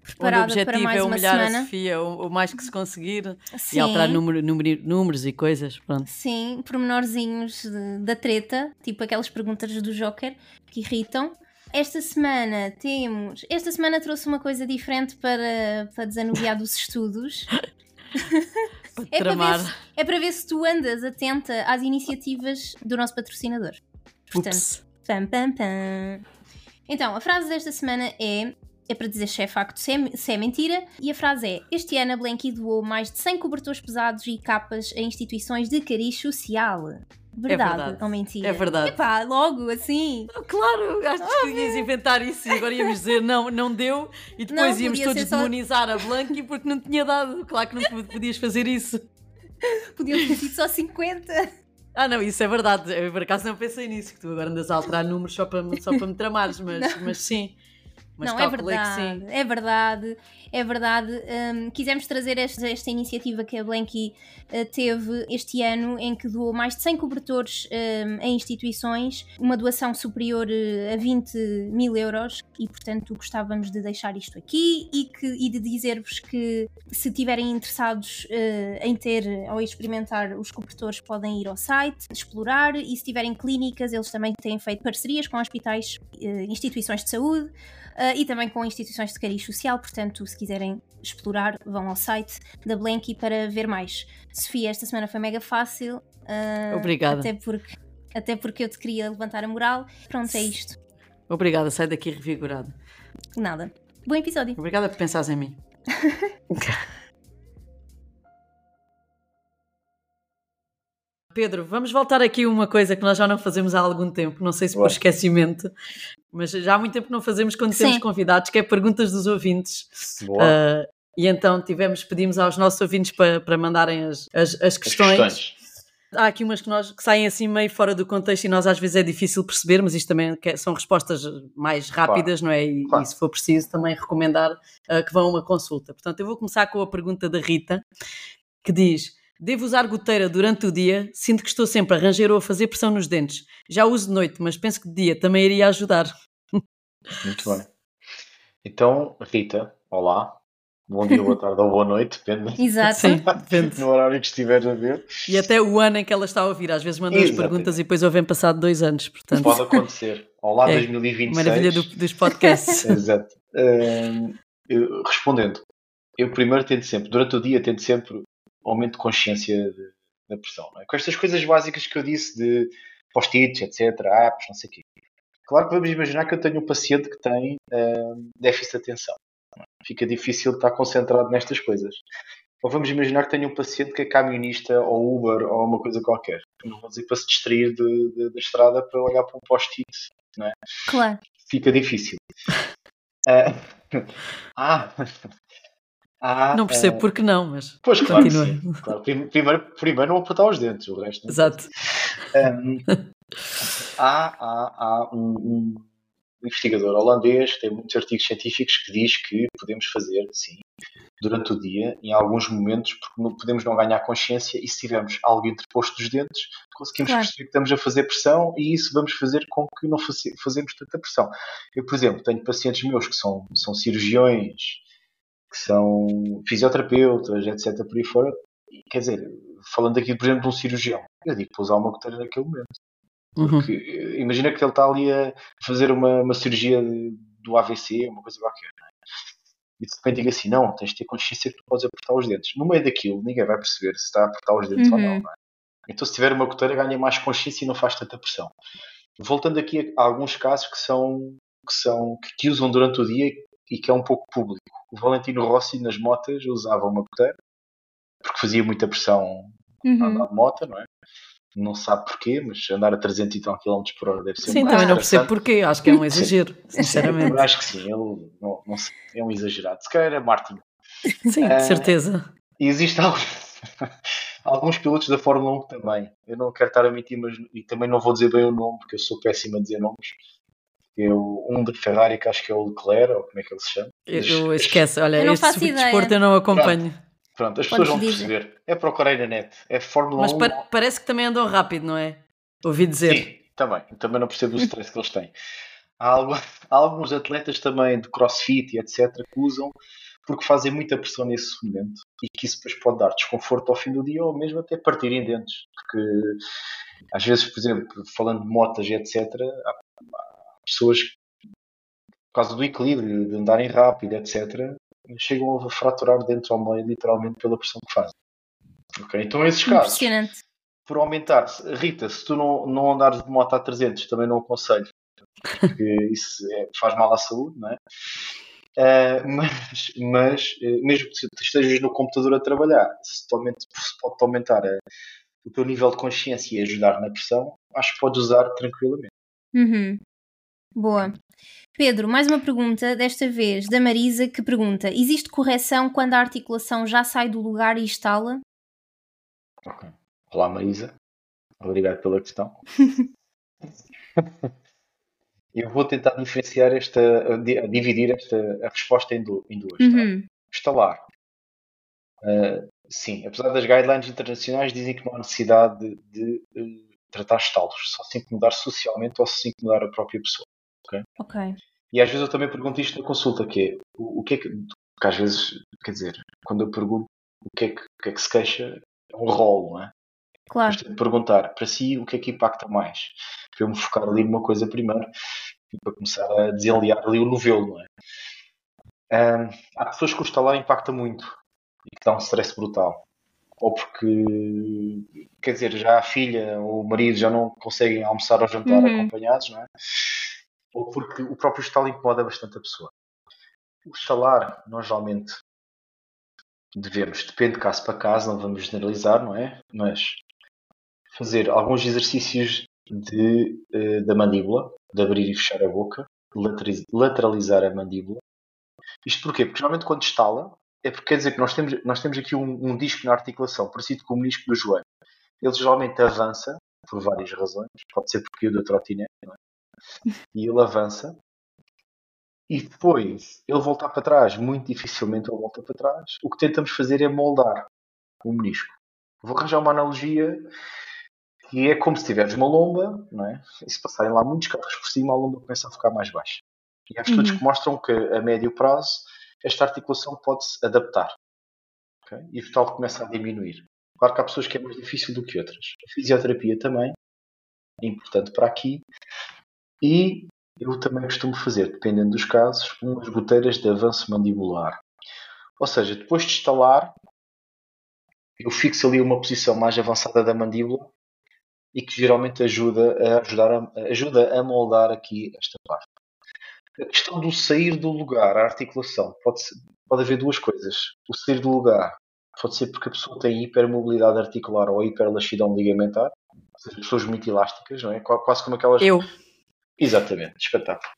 Onde o preparada para objetivo mais é uma humilhar a semana? Sofia o, o mais que se conseguir Sim, e alterar número, número- números e coisas. Pronto. sim, pormenorzinhos de- da treta, tipo aquelas perguntas do Joker que irritam. Esta semana temos. Esta semana trouxe uma coisa diferente para, para desanuviar dos estudos. Para É para, ver se, é para ver se tu andas atenta às iniciativas do nosso patrocinador. Portanto, Ups. Pam, pam, pam. Então, a frase desta semana é: é para dizer se é facto, se é, se é mentira. E a frase é: Este ano a Blanky doou mais de 100 cobertores pesados e capas a instituições de cariz social. Verdade, é verdade. ou mentira? É verdade. Epá, logo assim. Claro, acho que ias inventar isso e agora íamos dizer não, não deu e depois Não, íamos todos só- demonizar a Blanqui porque não tinha dado. Claro que não podias fazer isso. Podiam ter sido só 50. Ah, não, isso é verdade. Eu por acaso não pensei nisso, que tu agora andas a alterar números só para, me- só para me tramares, mas, mas sim. Mas não, é verdade, é verdade, é verdade. Hum, quisemos trazer esta, esta iniciativa que a Blanky eh, teve este ano, em que doou mais de 100 cobertores a instituições, uma doação superior eh, a 20 mil euros, e portanto gostávamos de deixar isto aqui e, que, e de dizer-vos que se estiverem interessados eh, em ter ou experimentar os cobertores, podem ir ao site, explorar, e se tiverem clínicas, eles também têm feito parcerias com hospitais, eh, instituições de saúde. Uh, e também com instituições de cariz social, portanto, se quiserem explorar, vão ao site da Blanky para ver mais. Sofia, esta semana foi mega fácil. uh, Obrigada. Até porque, até porque eu te queria levantar a moral. Pronto, é isto. Obrigada, sai daqui revigorado. Nada. Bom episódio. Obrigada por pensares em mim. Pedro, vamos voltar aqui a uma coisa que nós já não fazemos há algum tempo, não sei se por esquecimento, mas já há muito tempo que não fazemos quando Sim. temos convidados, que é perguntas dos ouvintes. Boa. Ah, e então tivemos, pedimos aos nossos ouvintes para, para mandarem as, as, as As questões. questões. Há aqui umas que, nós, que saem assim meio fora do contexto e nós às vezes é difícil perceber, mas isto também que- são respostas mais rápidas, não é? E, Claro. e se for preciso também recomendar ah, que vão a uma consulta. Portanto, eu vou começar com a pergunta da Rita, que diz: Devo usar goteira durante o dia? Sinto que estou sempre a ranger ou a fazer pressão nos dentes. Já uso de noite, mas penso que de dia também iria ajudar. Muito bem. Então, Rita, olá. Bom dia, boa tarde ou boa noite, depende Exato. Sim, depende. no horário que estiveres a ver. E até o ano em que ela está a ouvir. Às vezes mandam as perguntas e depois ouvem passado dois anos. Portanto, Pode acontecer. Olá, É, 2026. maravilha do- dos podcasts. Exato. Hum, eu- respondendo, eu primeiro tento sempre, durante o dia, tento sempre aumento de consciência de- da pressão. é? Com estas coisas básicas que eu disse de post-its, etc., apps, não sei o quê. Claro que vamos imaginar que eu tenho um paciente que tem hum, déficit de atenção. é? Fica difícil estar concentrado nestas coisas. Ou vamos imaginar que tenho um paciente que é camionista ou Uber ou uma coisa qualquer. Não vou dizer para se distrair de- de- da estrada para olhar para um post-it Claro. fica difícil. Ah, ah, ah, Não percebo ah, porque não, mas Pois, claro, sim, claro. Prim- Primeiro, primeiro não apertar os dentes, o resto. não. Exato. Um, há há, há um, um investigador holandês que tem muitos artigos científicos que diz que podemos fazer, sim, durante o dia, em alguns momentos, porque não, podemos não ganhar consciência e se tivermos algo interposto dos dentes, conseguimos Claro. perceber que estamos a fazer pressão e isso vamos fazer com que não faze- fazemos tanta pressão. Eu, por exemplo, tenho pacientes meus que são, são cirurgiões, que são fisioterapeutas, etc. por aí fora. E, Quer dizer, falando aqui, por exemplo, de um cirurgião, eu digo para usar uma goteira naquele momento. Uhum. Porque eh, imagina que ele está ali a fazer uma, uma cirurgia de- do AVC, uma coisa qualquer. é? E de repente diga assim: não, tens de ter consciência que tu podes apertar os dentes. No meio daquilo, ninguém vai perceber se está a apertar os dentes ou não. Uhum. não é? Então, se tiver uma goteira, ganha mais consciência e não faz tanta pressão. Voltando aqui a, a alguns casos que são que, são, que, que usam durante o dia e que é um pouco público. O Valentino Rossi nas motas usava uma goteira porque fazia muita pressão Uhum. andar de moto, não é? Não sabe porquê, mas andar a 300 e tal km por hora deve ser Sim, também não percebo porquê. Acho que é um exagero, sinceramente. Eu acho que sim, ele não, não sei, é um exagerado. Se calhar era Martin. Sim, de certeza. E existem alguns, alguns pilotos da Fórmula 1 também. Eu não quero estar a mentir, mas e também não vou dizer bem o nome, porque eu sou péssimo a dizer nomes. Eu, um de Ferrari, que acho que é o Leclerc, ou como é que ele se chama. Eu, eu esqueço, olha, Eu não faço tipo ideia. desporto eu não acompanho. Pronto, as Podes pessoas vão dizer. perceber. É procurar na net. É Fórmula Mas 1. pa- parece que também andam rápido, não é? Ouvi dizer. Sim, também. Eu também não percebo o stress que eles têm. Há, algu- há alguns atletas também de crossfit e etc. que usam porque fazem muita pressão nesse momento e que isso depois pode dar desconforto ao fim do dia ou mesmo até partirem dentes. Porque às vezes, por exemplo, falando de motas e etc., pessoas que, por causa do equilíbrio, de andarem rápido, etc., chegam a fraturar dentro ao meio, literalmente, pela pressão que fazem. Então, esses casos por aumentar. Rita, se tu não, não andares de moto a 300, também não aconselho, porque isso é- faz mal à saúde, não é? Uh, mas, mas uh, mesmo que estejas no computador a trabalhar, se, totalmente, se pode aumentar a, o teu nível de consciência e ajudar na pressão, acho que podes usar tranquilamente. Uhum. Boa. Pedro, mais uma pergunta, desta vez da Marisa, que pergunta: existe correção quando a articulação já sai do lugar e instala? Ok. Olá, Marisa. Obrigado pela questão. Eu vou tentar diferenciar esta, dividir esta a resposta em, duas. Tá? Uhum. Tá? Instalar. Uh, sim, apesar das guidelines internacionais dizem que não há necessidade de, de, de tratar estalos, só se incomodar socialmente ou se incomodar a própria pessoa. Ok. Ok. E às vezes eu também pergunto isto na consulta, que é o, o que é que, que às vezes, quer dizer, quando eu pergunto o que é que, o que, é que se queixa, é um rolo, não é? Claro. de perguntar para si o que é que impacta mais. Para eu me focar ali numa coisa primeiro e para começar a desenliar ali o novelo, não é? Um, há pessoas que o estalar impacta muito e que dá um stress brutal. Ou porque, quer dizer, já a filha ou o marido já não conseguem almoçar ou jantar uhum. acompanhados, não é? Ou porque o próprio estalo incomoda bastante a pessoa. O estalar, nós geralmente devemos, depende de caso para caso, não vamos generalizar, não é? Mas fazer alguns exercícios de, uh, da mandíbula, de abrir e fechar a boca, lateralizar a mandíbula. Isto porquê? Porque geralmente quando estala, é porque quer dizer que nós temos, nós temos aqui um, um disco na articulação, parecido com o menisco do joelho. Ele geralmente avança, por várias razões, pode ser porque o da trotinete, é? E ele avança, e depois ele voltar para trás, muito dificilmente ele volta para trás. O que tentamos fazer é moldar o menisco. Vou arranjar uma analogia que é como se tiveres uma lomba, não é? E se passarem lá muitos carros por cima, a lomba começa a ficar mais baixa. E há estudos uhum. que mostram que a médio prazo esta articulação pode-se adaptar. Okay? E o tal começa a diminuir. Claro que há pessoas que é mais difícil do que outras. A fisioterapia também é importante para aqui. E eu também costumo fazer, dependendo dos casos, umas goteiras de avanço mandibular. Ou seja, depois de instalar, eu fixo ali uma posição mais avançada da mandíbula e que geralmente ajuda a, ajudar a, ajuda a moldar aqui esta parte. A questão do sair do lugar, a articulação, pode, ser, pode haver duas coisas. O sair do lugar pode ser porque a pessoa tem hipermobilidade articular ou hiperlaxidão ligamentar, ou seja, pessoas muito elásticas, não é? Quase como aquelas. Eu. Exatamente, espetáculo.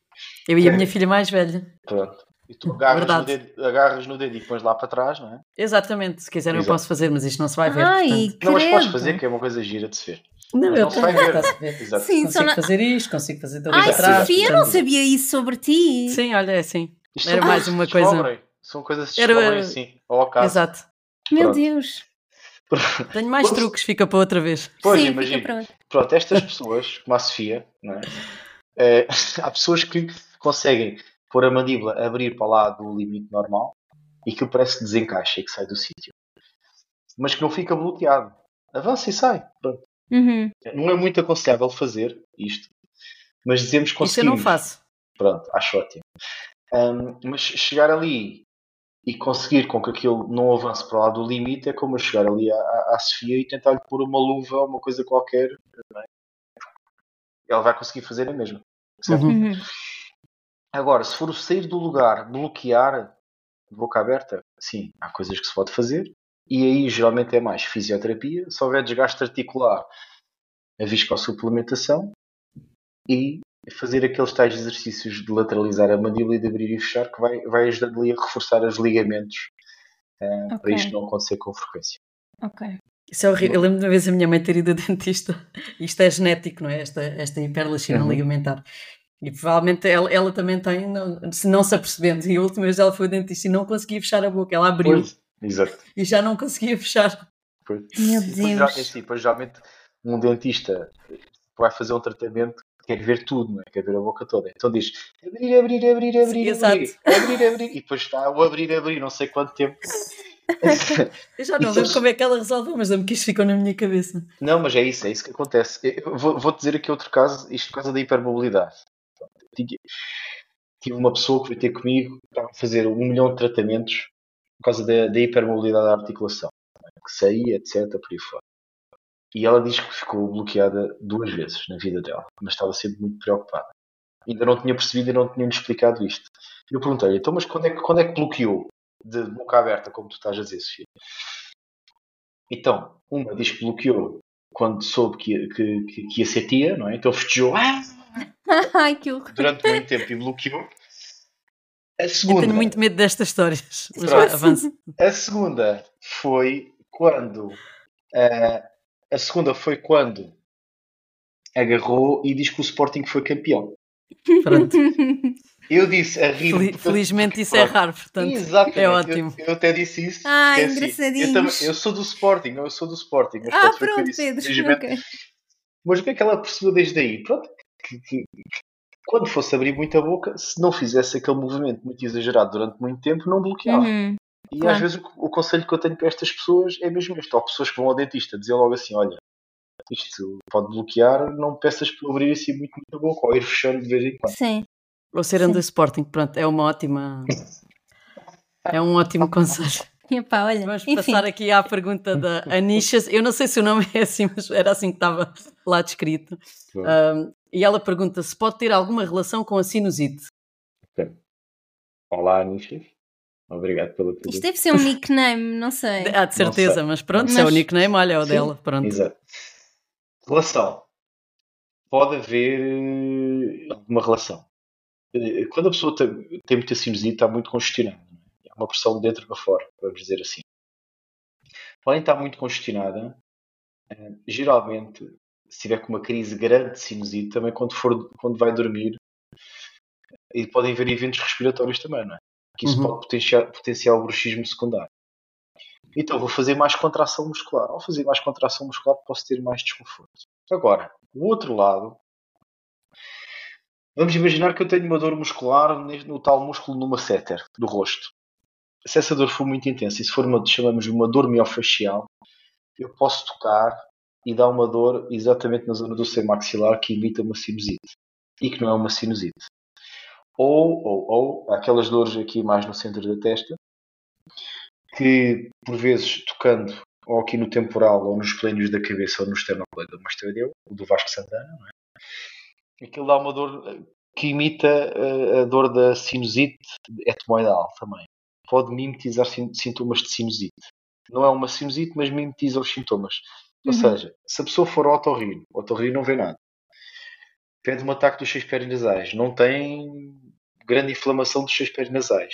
Eu e a minha filha mais velha. Pronto. E tu agarras no, dedo, agarras no dedo e pões lá para trás, não é? Exatamente, se quiser eu posso fazer, mas isto não se vai ver. Ai, não, mas podes fazer, que é uma coisa gira de se ver. Não, eu não vai ver. Exato. Sim, consigo na... fazer isto, consigo fazer tudo Ai, atrás. Sofia, eu não sabia isso sobre ti. Sim, olha, é assim. Isto Era mais uma coisa. São coisas que se descobrem Era... assim, ao acaso. Exato. Meu Pronto. Deus. Tenho mais truques, fica para outra vez. Pois, Sim, imagina. Pronto, estas pessoas, como a Sofia, não é? É há pessoas que conseguem pôr a mandíbula a abrir para lá do limite normal e que parece que desencaixa e que sai do sítio. Mas que não fica bloqueado. Avança e sai. Uhum. Não é muito aconselhável fazer isto, mas dizemos que conseguimos. Isso eu não faço. Pronto, acho ótimo. Um, mas chegar ali e conseguir com que aquilo não avance para lá do limite é como eu chegar ali à, à, Sofia e tentar-lhe pôr uma luva ou uma coisa qualquer. Ela vai conseguir fazer a mesma. Uhum. Agora, se for o sair do lugar, bloquear de boca aberta, sim, há coisas que se pode fazer. E aí geralmente é mais fisioterapia. Se houver desgaste articular, a viscosuplementação e fazer aqueles tais exercícios de lateralizar a mandíbula e de abrir e fechar que vai, vai ajudar ali a reforçar os ligamentos uh, okay. para isto não acontecer com frequência. Ok. Isso é horrível. Eu lembro de uma vez a minha mãe ter ido ao dentista. Isto é genético, não é? Esta, esta hiperlaxina uhum. ligamentar. E provavelmente ela, ela também tem, não, se não se apercebendo. E a última vez ela foi ao dentista e não conseguia fechar a boca. Ela abriu. Pois, exato. E já não conseguia fechar. Pois. Meu Deus. Depois, já, assim, depois, geralmente, um dentista vai fazer um tratamento quer ver tudo, não é? quer ver a boca toda. Então diz abrir, abrir, abrir, abrir, Exato. abrir, abrir, abrir, e depois está o abrir, abrir, não sei quanto tempo. Eu já não lembro como é que ela resolveu, mas lembro que isto ficou na minha cabeça. Não, mas é isso, é isso que acontece. Eu vou, vou dizer aqui outro caso, isto por causa da hipermobilidade tive uma pessoa que veio ter comigo para fazer um milhão de tratamentos por causa da, da hipermobilidade da articulação, que saía, etc, por aí fora. E ela diz que ficou bloqueada duas vezes na vida dela, mas estava sempre muito preocupada. Ainda não tinha percebido e não tinha-me explicado isto. Eu perguntei então, mas quando é, que, quando é que bloqueou? De boca aberta, como tu estás a dizer, Sofia. Então, uma diz que bloqueou quando soube que, que, que, que ia ser tia, não é? Então festejou ah! Ai, que horror. durante muito tempo e bloqueou. A Eu segunda, tenho muito medo destas histórias. Mas avança. a segunda foi quando ah, a segunda foi quando agarrou e diz que o Sporting foi campeão. Pronto. Eu disse a rir. Fel- porque- Felizmente isso é Pronto. raro, portanto Exatamente. é Eu- ótimo. Eu, até disse isso. Ah, é assim, eu, também- eu sou do Sporting, eu sou do Sporting. mas ah, pronto, eu pronto. Pedro. Felizmente. ok. Mas o que é que ela percebeu desde aí? Pronto, que, que- que quando fosse abrir muita boca, se não fizesse aquele movimento muito exagerado durante muito tempo, não bloqueava. Uhum. E claro. às vezes o, o conselho que eu tenho para estas pessoas é mesmo este. Ou pessoas que vão ao dentista dizer logo assim: olha, isto pode bloquear, não peças para abrir assim muito, muito a boca, ou ir fechando de vez em quando. Sim. Ou ser under Sporting, pronto, é uma ótima. É um ótimo conselho. Epá, olha. Vamos Enfim. passar aqui à pergunta da Anishas. Eu não sei se o nome é assim, mas era assim que estava lá descrito. Um, e ela pergunta se pode ter alguma relação com a sinusite. Olá, Anisha. Obrigado pela pergunta. Isto deve ser um nickname, não sei. Há de certeza, mas pronto, se é o Mas- nickname, olha, é o Sim, dela. Pronto. Exato. Relação. Pode haver eh, alguma relação. Eh, Quando a pessoa tem, tem muita sinusite, está muito congestionada. não é? É uma pressão de dentro para fora, vamos dizer assim. Além de estar muito congestionada, eh, geralmente, se tiver com uma crise grande de sinusite, também quando, for, quando vai dormir, e podem haver eventos respiratórios também, não é? Que isso Uhum. pode potenciar, potenciar o bruxismo secundário. Então vou fazer mais contração muscular. Ao fazer mais contração muscular posso ter mais desconforto. Agora, o outro lado, vamos imaginar que eu tenho uma dor muscular no tal músculo no masseter do rosto. Se essa dor for muito intensa e se for uma, chamamos uma dor miofacial, eu posso tocar e dar uma dor exatamente na zona do seio maxilar que imita uma sinusite e que não é uma sinusite. Ou, ou, ou aquelas dores aqui mais no centro da testa, que por vezes tocando ou aqui no temporal ou nos plênios da cabeça ou no esternocleido mastoideu, o do Vasco Santana, não é? Aquilo dá uma dor eh, que imita eh, a dor da sinusite etmoidal também. Pode mimetizar sin- sintomas de sinusite. Não é uma sinusite, mas mimetiza os sintomas. Ou Uhum. seja, se a pessoa for ao otorrino, o otorrino não vê nada. Pede um ataque dos seios perinasais. Não tem grande inflamação dos seios perinasais.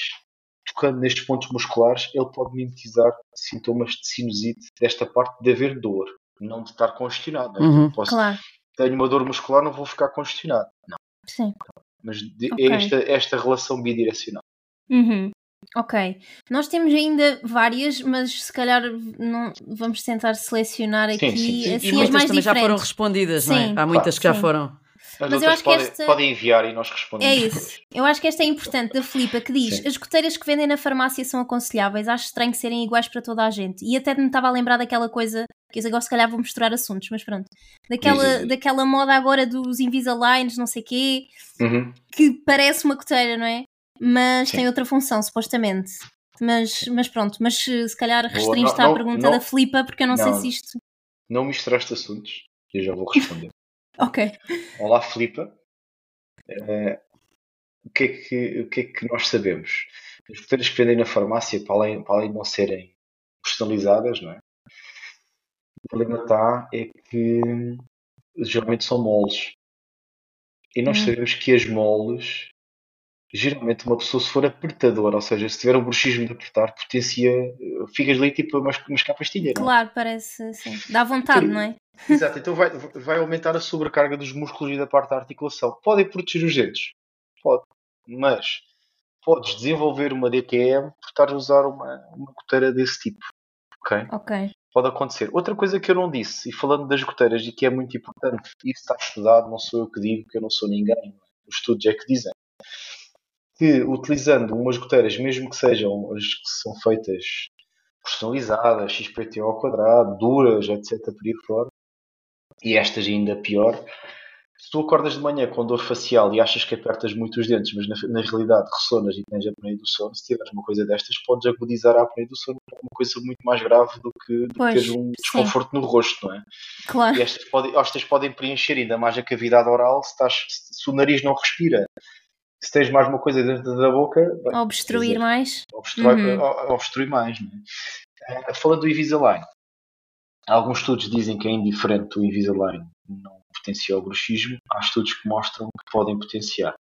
Tocando nestes pontos musculares, ele pode mimetizar sintomas de sinusite desta parte de haver dor, não de estar congestionado. é? Uhum. Posso, Claro. Tenho uma dor muscular, não vou ficar congestionado. Não. Sim. Mas de- Ok. é esta, esta relação bidirecional. Uhum. Ok. Nós temos ainda várias, mas se calhar não, vamos tentar selecionar aqui Sim, sim, sim. assim E as muitas mais também já foram diferentes. respondidas, não é? Há muitas que já foram. As Mas eu outras acho que podem, esta- podem enviar e nós respondemos. É depois. isso. Eu acho que esta é importante da Filipa que diz: Sim. as goteiras que vendem na farmácia são aconselháveis, acho estranho serem iguais para toda a gente. E até me estava a lembrar daquela coisa, que eu agora se calhar vou misturar assuntos, mas pronto. Daquela, daquela moda agora dos Invisaligns, não sei quê, Uhum. que parece uma goteira, não é? Mas Sim. tem outra função, supostamente. Mas, mas pronto, mas se se calhar restringe-te à não- pergunta não- da Filipa, porque eu não, sei não. se isto. Não misturaste assuntos. Eu já vou responder. Ok. Olá, Filipa. Eh, o, que é que, o que é que nós sabemos? As goteiras que vendem na farmácia, para além, para além de não serem personalizadas, não é? O problema está é que geralmente são moles. E nós Hum. sabemos que as moles, geralmente uma pessoa se for apertadora, ou seja, se tiver um bruxismo de apertar, potencia, ficas ali tipo a mas- mascar pastilha? Claro, parece assim. Dá vontade, não é? Exato, então vai, vai aumentar a sobrecarga dos músculos e da parte da articulação. Podem proteger os dentes, pode, mas podes desenvolver uma DTM por estar a usar uma, uma goteira desse tipo. Ok? Ok. Pode acontecer. Outra coisa que eu não disse, e falando das goteiras, e que é muito importante, isso está estudado, não sou eu que digo, que eu não sou ninguém, os estudos é que dizem, que utilizando umas goteiras, mesmo que sejam as que são feitas personalizadas, XPTO ao quadrado, duras, etc., por aí fora, e estas ainda pior, se tu acordas de manhã com dor facial e achas que apertas muito os dentes, mas na, na realidade ressonas e tens a apneia do sono, se tiveres uma coisa destas, podes agudizar a apneia do sono com uma coisa muito mais grave do que, do que Pois, teres um desconforto no rosto, não é? Claro. E estas podem, estas podem preencher ainda mais a cavidade oral se, estás, se o nariz não respira. Se tens mais uma coisa dentro da boca, bem, Obstruir dizer, mais. obstrui, Uhum. obstrui mais. Não é? Falando do Invisalign, alguns estudos dizem que é indiferente o Invisalign não potencia o bruxismo. Há estudos que mostram que podem potenciar.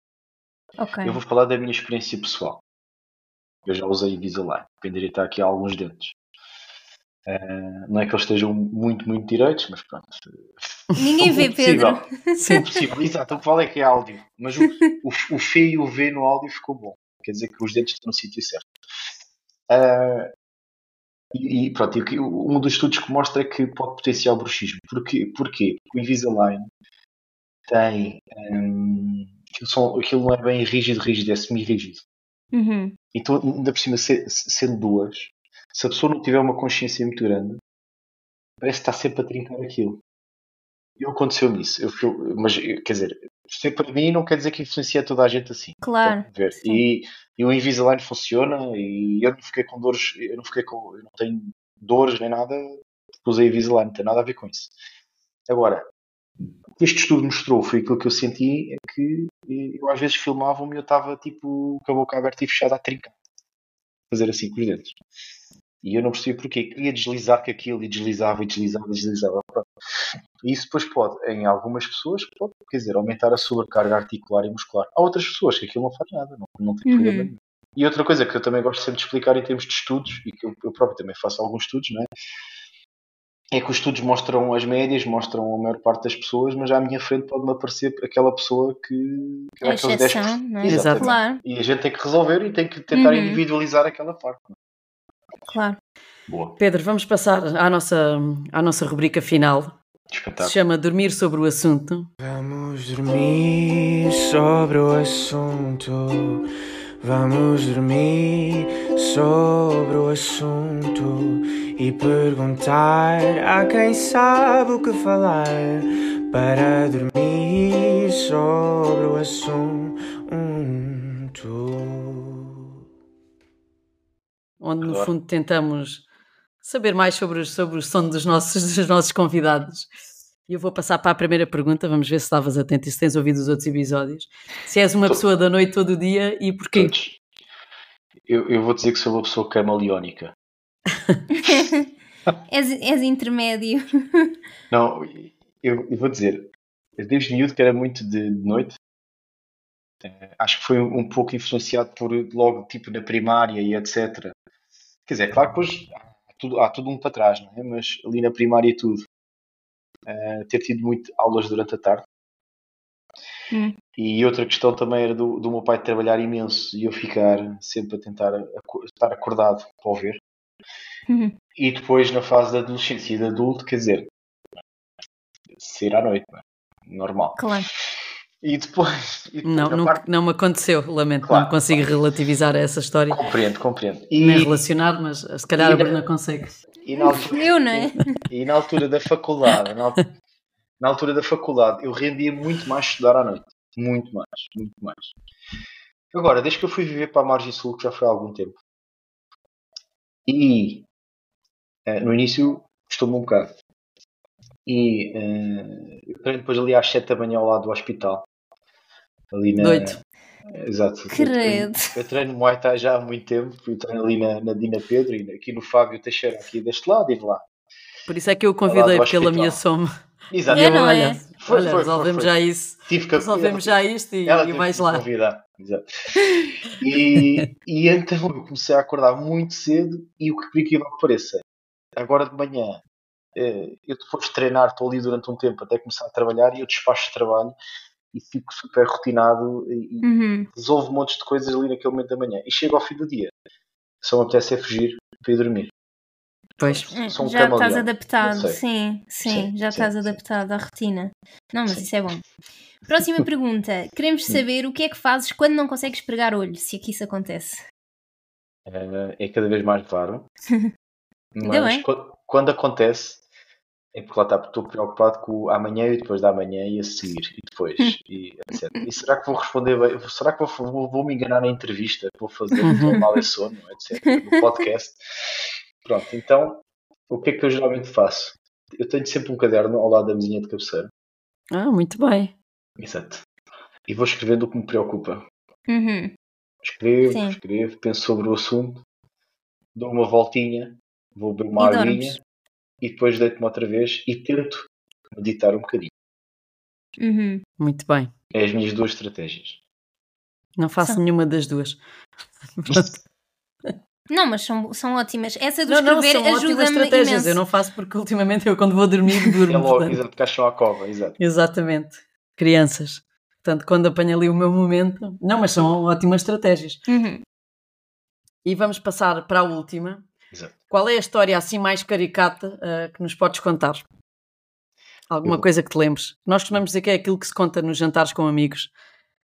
Ok. Eu vou falar da minha experiência pessoal. Eu já usei Invisalign, dependeria estar aqui alguns dentes. Eh, não é que eles estejam muito, muito direitos, mas pronto. Ninguém vê, possível. Pedro. Sim. Possível. Exato, o que vale é que é áudio. Mas o, o, o F e o V no áudio ficou bom. Quer dizer que os dentes estão no sítio certo. Ah, e, e pronto, e um dos estudos que mostra que pode potenciar o bruxismo. Porquê? Porquê? Porque o Invisalign tem. hum, aquilo, são- aquilo não é bem rígido, rígido, é semi-rígido. Uhum. Então, ainda por cima, se- sendo duas, se a pessoa não tiver uma consciência muito grande, parece que está sempre a trincar aquilo. E aconteceu-me isso. Eu fui- mas, quer dizer, ser para mim não quer dizer que influencia toda a gente assim. Claro. Ver? E, e o Invisalign funciona e eu não fiquei com dores, eu não fiquei com, eu não tenho dores nem nada usei Invisalign, não tem nada a ver com isso. Agora, o que este estudo mostrou foi aquilo que eu senti é que eu às vezes filmavam-me e eu estava tipo com a boca aberta e fechada a trincar. Fazer assim com os dentes. E eu não percebia porquê. Queria deslizar com aquilo e deslizava e deslizava e deslizava. E isso depois pode, em algumas pessoas, pode, quer dizer, aumentar a sobrecarga articular e muscular. Há outras pessoas que aquilo não faz nada, não, não tem Uhum. problema nenhum. E outra coisa que eu também gosto sempre de explicar em termos de estudos, e que eu, eu próprio também faço alguns estudos, não é? É que os estudos mostram as médias, mostram a maior parte das pessoas, mas à minha frente pode-me aparecer aquela pessoa que, que é exceção, 10%. não é? Exato. Claro, E a gente tem que resolver e tem que tentar Uhum. individualizar aquela parte. Claro. Boa. Pedro, vamos passar à nossa, à nossa rubrica final, que se Espetáculo. chama Dormir sobre o Assunto. Vamos dormir sobre o assunto. Vamos dormir sobre o assunto e perguntar a quem sabe o que falar para dormir sobre o assunto. Onde no fundo tentamos saber mais sobre, sobre o sono dos nossos, dos nossos convidados. E eu vou passar para a primeira pergunta, vamos ver se estavas atento e se tens ouvido os outros episódios. Se és uma pessoa da noite todo o dia e porquê? Todos. Eu, eu vou dizer que sou uma pessoa camaleónica. és, és intermédio. Não, eu, eu vou dizer, eu desde miúdo que era muito de, de noite. Eh, acho que foi um, um pouco influenciado por logo tipo na primária e etc. Quer dizer, claro que depois há tudo, há tudo um para trás, não é? Mas ali na primária e tudo. eh, ter tido muito aulas durante a tarde. Hum. E outra questão também era do, do meu pai trabalhar imenso e eu ficar sempre a tentar aco- estar acordado para o ver. Uhum. E depois, na fase da adolescência e de adulto, quer dizer, sair à noite, não é? normal. Claro. E depois, e depois Não, na não, parte- não me aconteceu, lamento, Claro, não consigo relativizar essa história, compreendo, compreendo. nem E, relacionar, mas se calhar e a na- Bruna consegue. e na altura, Eu, não é? e, e na altura da faculdade, na, na altura da faculdade, eu rendia muito mais estudar à noite. Muito mais, muito mais. Agora, desde que eu fui viver para a Margem Sul, que já foi há algum tempo, e eh, no início custou-me um bocado. E eh, eu treino depois ali às 7 da manhã ao lado do hospital. Ali na. Doido. Exato. Eu treino, Credo. eu treino Muay Thai já há muito tempo. Eu treino ali na, na Dina Pedro e aqui no Fábio Teixeira, aqui deste lado e de lá. Por isso é que eu o convidei, porque ele hospital. ameaçou-me. Exato. E eu, É, não é? olha, Foi, olha foi, resolvemos foi, foi. já isso. Tive que Resolvemos já isto e, Ela e me lá. convidar. Exato. E, e então eu comecei a acordar muito cedo e o que por que pareça, agora de manhã, eu depois de treinar, estou ali durante um tempo até começar a trabalhar e eu despacho de trabalho e fico super rotinado e, e Uhum. resolvo montes de coisas ali naquele momento da manhã. E chego ao fim do dia, só me apetece é fugir para ir dormir. Pois. É, um já estás adaptado, sim, sim, Sim, já sim, estás sim. adaptado à rotina. Não, mas Sim. isso é bom. Próxima pergunta. Queremos saber o que é que fazes quando não consegues pregar olho, se aqui isso acontece. Eh, é cada vez mais raro. Ainda Mas bem. quando, quando acontece, É porque lá está, estou preocupado com o amanhã e depois da amanhã e a seguir e depois, e, etc. E será que vou responder bem? Será que vou, vou, vou me enganar na entrevista vou fazer no mal é sono, etc. No podcast. Pronto, então o que é que eu geralmente faço? Eu tenho sempre um caderno ao lado da mesinha de cabeceira. Ah, muito bem. Exato. E vou escrevendo o que me preocupa. Uhum. Escrevo, Sim. escrevo, penso sobre o assunto, dou uma voltinha, vou beber uma E aguinha. E depois deito-me outra vez e tento meditar um bocadinho. Uhum. Muito bem. É as minhas duas estratégias. Não faço São- nenhuma das duas. Não, mas são, são ótimas. Essa do Não, não, escrever são ótimas ajuda-me estratégias. imenso. Eu não faço porque ultimamente eu quando vou dormir durmo. É logo, portanto. exato, caixão à cova, exato. Exatamente. Crianças. Portanto, quando apanho ali o meu momento. Não, mas são ótimas estratégias. Uhum. E vamos passar para a última. Exato. Qual é a história assim mais caricata ah, que nos podes contar? Alguma Eu- coisa que te lembres? Nós costumamos dizer que é aquilo que se conta nos jantares com amigos.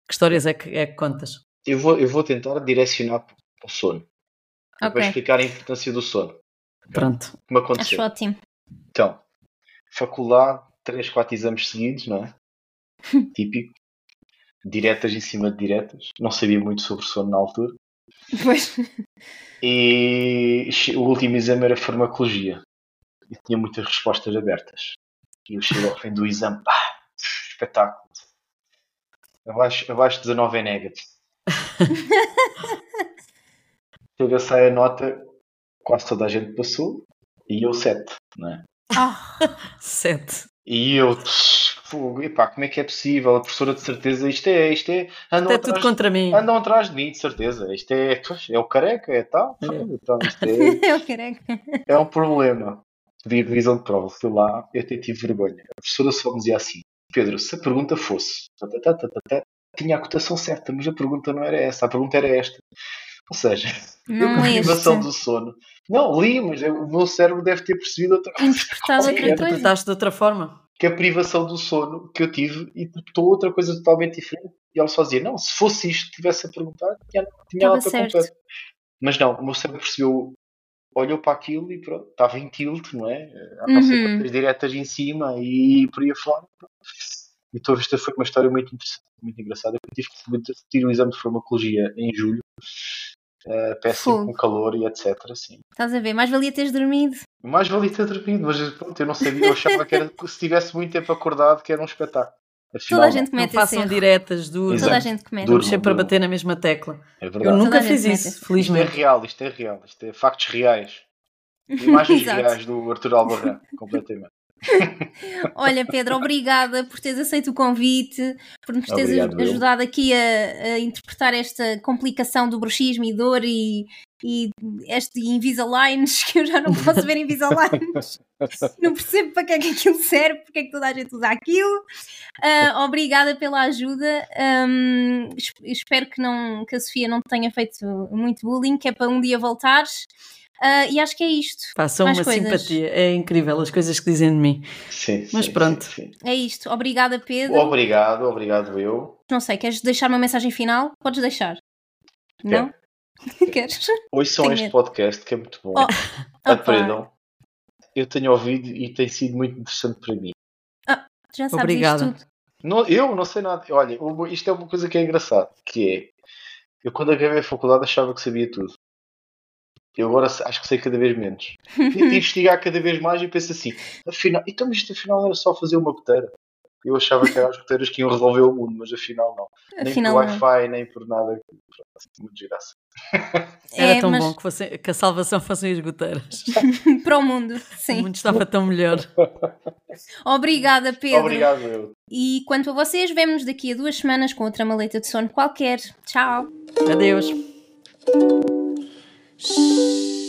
Que histórias é que, é que contas? Eu vou, eu vou tentar direcionar para o sono. Para Ok. explicar a importância do sono. Pronto. Como Acho aconteceu. ótimo. Então, faculdade, 3, 4 exames seguidos, não é? Típico. Diretas em cima de diretas. Não sabia muito sobre sono na altura. Pois. E o último exame era farmacologia. E tinha muitas respostas abertas. E eu chego ao fim do exame. Ah, espetáculo. Abaixo, abaixo de 19 é negative. Chega, sai a nota, quase toda a gente passou. E eu 7, não é? Ah, Sete. E eu, fogo, epá, como é que é possível? A professora de certeza, isto é, isto é, andam, Isto é tudo atrás, contra mim. andam atrás de mim, de certeza. Isto é, é o careca, é tal. É. Então, isto é, eu careca. é um problema. Pedi revisão de prova, fui lá, eu até tive vergonha. A professora só me dizia assim: Pedro, se a pergunta fosse, tinha a cotação certa, mas a pergunta não era essa, a pergunta era esta. Ou seja, eu Não com a leste. privação do sono. Não, li, mas eu- o meu cérebro deve ter percebido outra coisa. Interpretado outra coisa. interpretaste de outra forma. Que a privação do sono que eu tive interpretou outra coisa totalmente diferente. E ela só dizia, não, se fosse isto tivesse a perguntar, tinha, tinha nota certo. completa. Mas não, o meu cérebro percebeu, olhou para aquilo e pronto, estava em tilt, não é? Há não sei Uhum. quantas diretas em cima e por aí afora. E toda esta foi uma história muito interessante, muito engraçada. Eu tive que repetir o exame de farmacologia em julho, eh, péssimo, Fogo. com calor e etc. Assim. Estás a ver? Mais valia teres dormido. Mais valia ter dormido, mas pronto, eu não sabia, eu achava que era, se tivesse muito tempo acordado, que era um espetáculo. Afinal, Toda a não. gente Não comete esse façam erro. diretas, duras. Toda a gente comete. Duro. Estamos sempre a bater na mesma tecla. É Eu verdade. nunca Toda a fiz isso, mete. Isto é felizmente. real, isto é real, isto é factos reais. Imagens reais do Arthur Albarrán, completamente. Olha, Pedro, obrigada por teres aceito o convite, por nos teres Obrigado, eu. ajudado aqui a, a interpretar esta complicação do bruxismo e dor e, e este Invisaligns, que eu já não posso ver Invisaligns. não percebo para que é que aquilo serve, porque é que toda a gente usa aquilo. Ah, obrigada pela ajuda. Es- espero que, não, que a Sofia não te tenha feito muito bullying, que é para um dia voltares. Ah, e acho que é isto. Façam Mais uma coisas. simpatia. É incrível as coisas que dizem de mim. Sim, Mas sim, pronto. sim, sim. É isto. Obrigada, Pedro. Obrigado, obrigado eu. Não sei, queres deixar uma mensagem final? Podes deixar. Não? Queres? Ouçam Tenho este medo. podcast que é muito bom. Oh, Aprendam. Eu tenho ouvido e tem sido muito interessante para mim. Já sabes Obrigada. isto tudo. Não, eu não sei nada. Olha, isto é uma coisa que é engraçado, que é eu quando acabei a faculdade achava que sabia tudo. Eu agora acho que sei cada vez menos. Tento investigar cada vez mais e penso assim, afinal, então isto afinal era só fazer uma goteira. Eu achava que eram as goteiras que iam resolver o mundo, mas afinal não. Nem Afinal, por. Wi-Fi, nem por nada. Muito desgraça. Era É, tão mas bom que, fosse- que a salvação fossem as goteiras. para o mundo, O sim. mundo estava tão melhor. Obrigada, Pedro. Obrigado, eu. E quanto a vocês, vemo-nos daqui a duas semanas com outra maleta de sono qualquer. Tchau. Adeus. し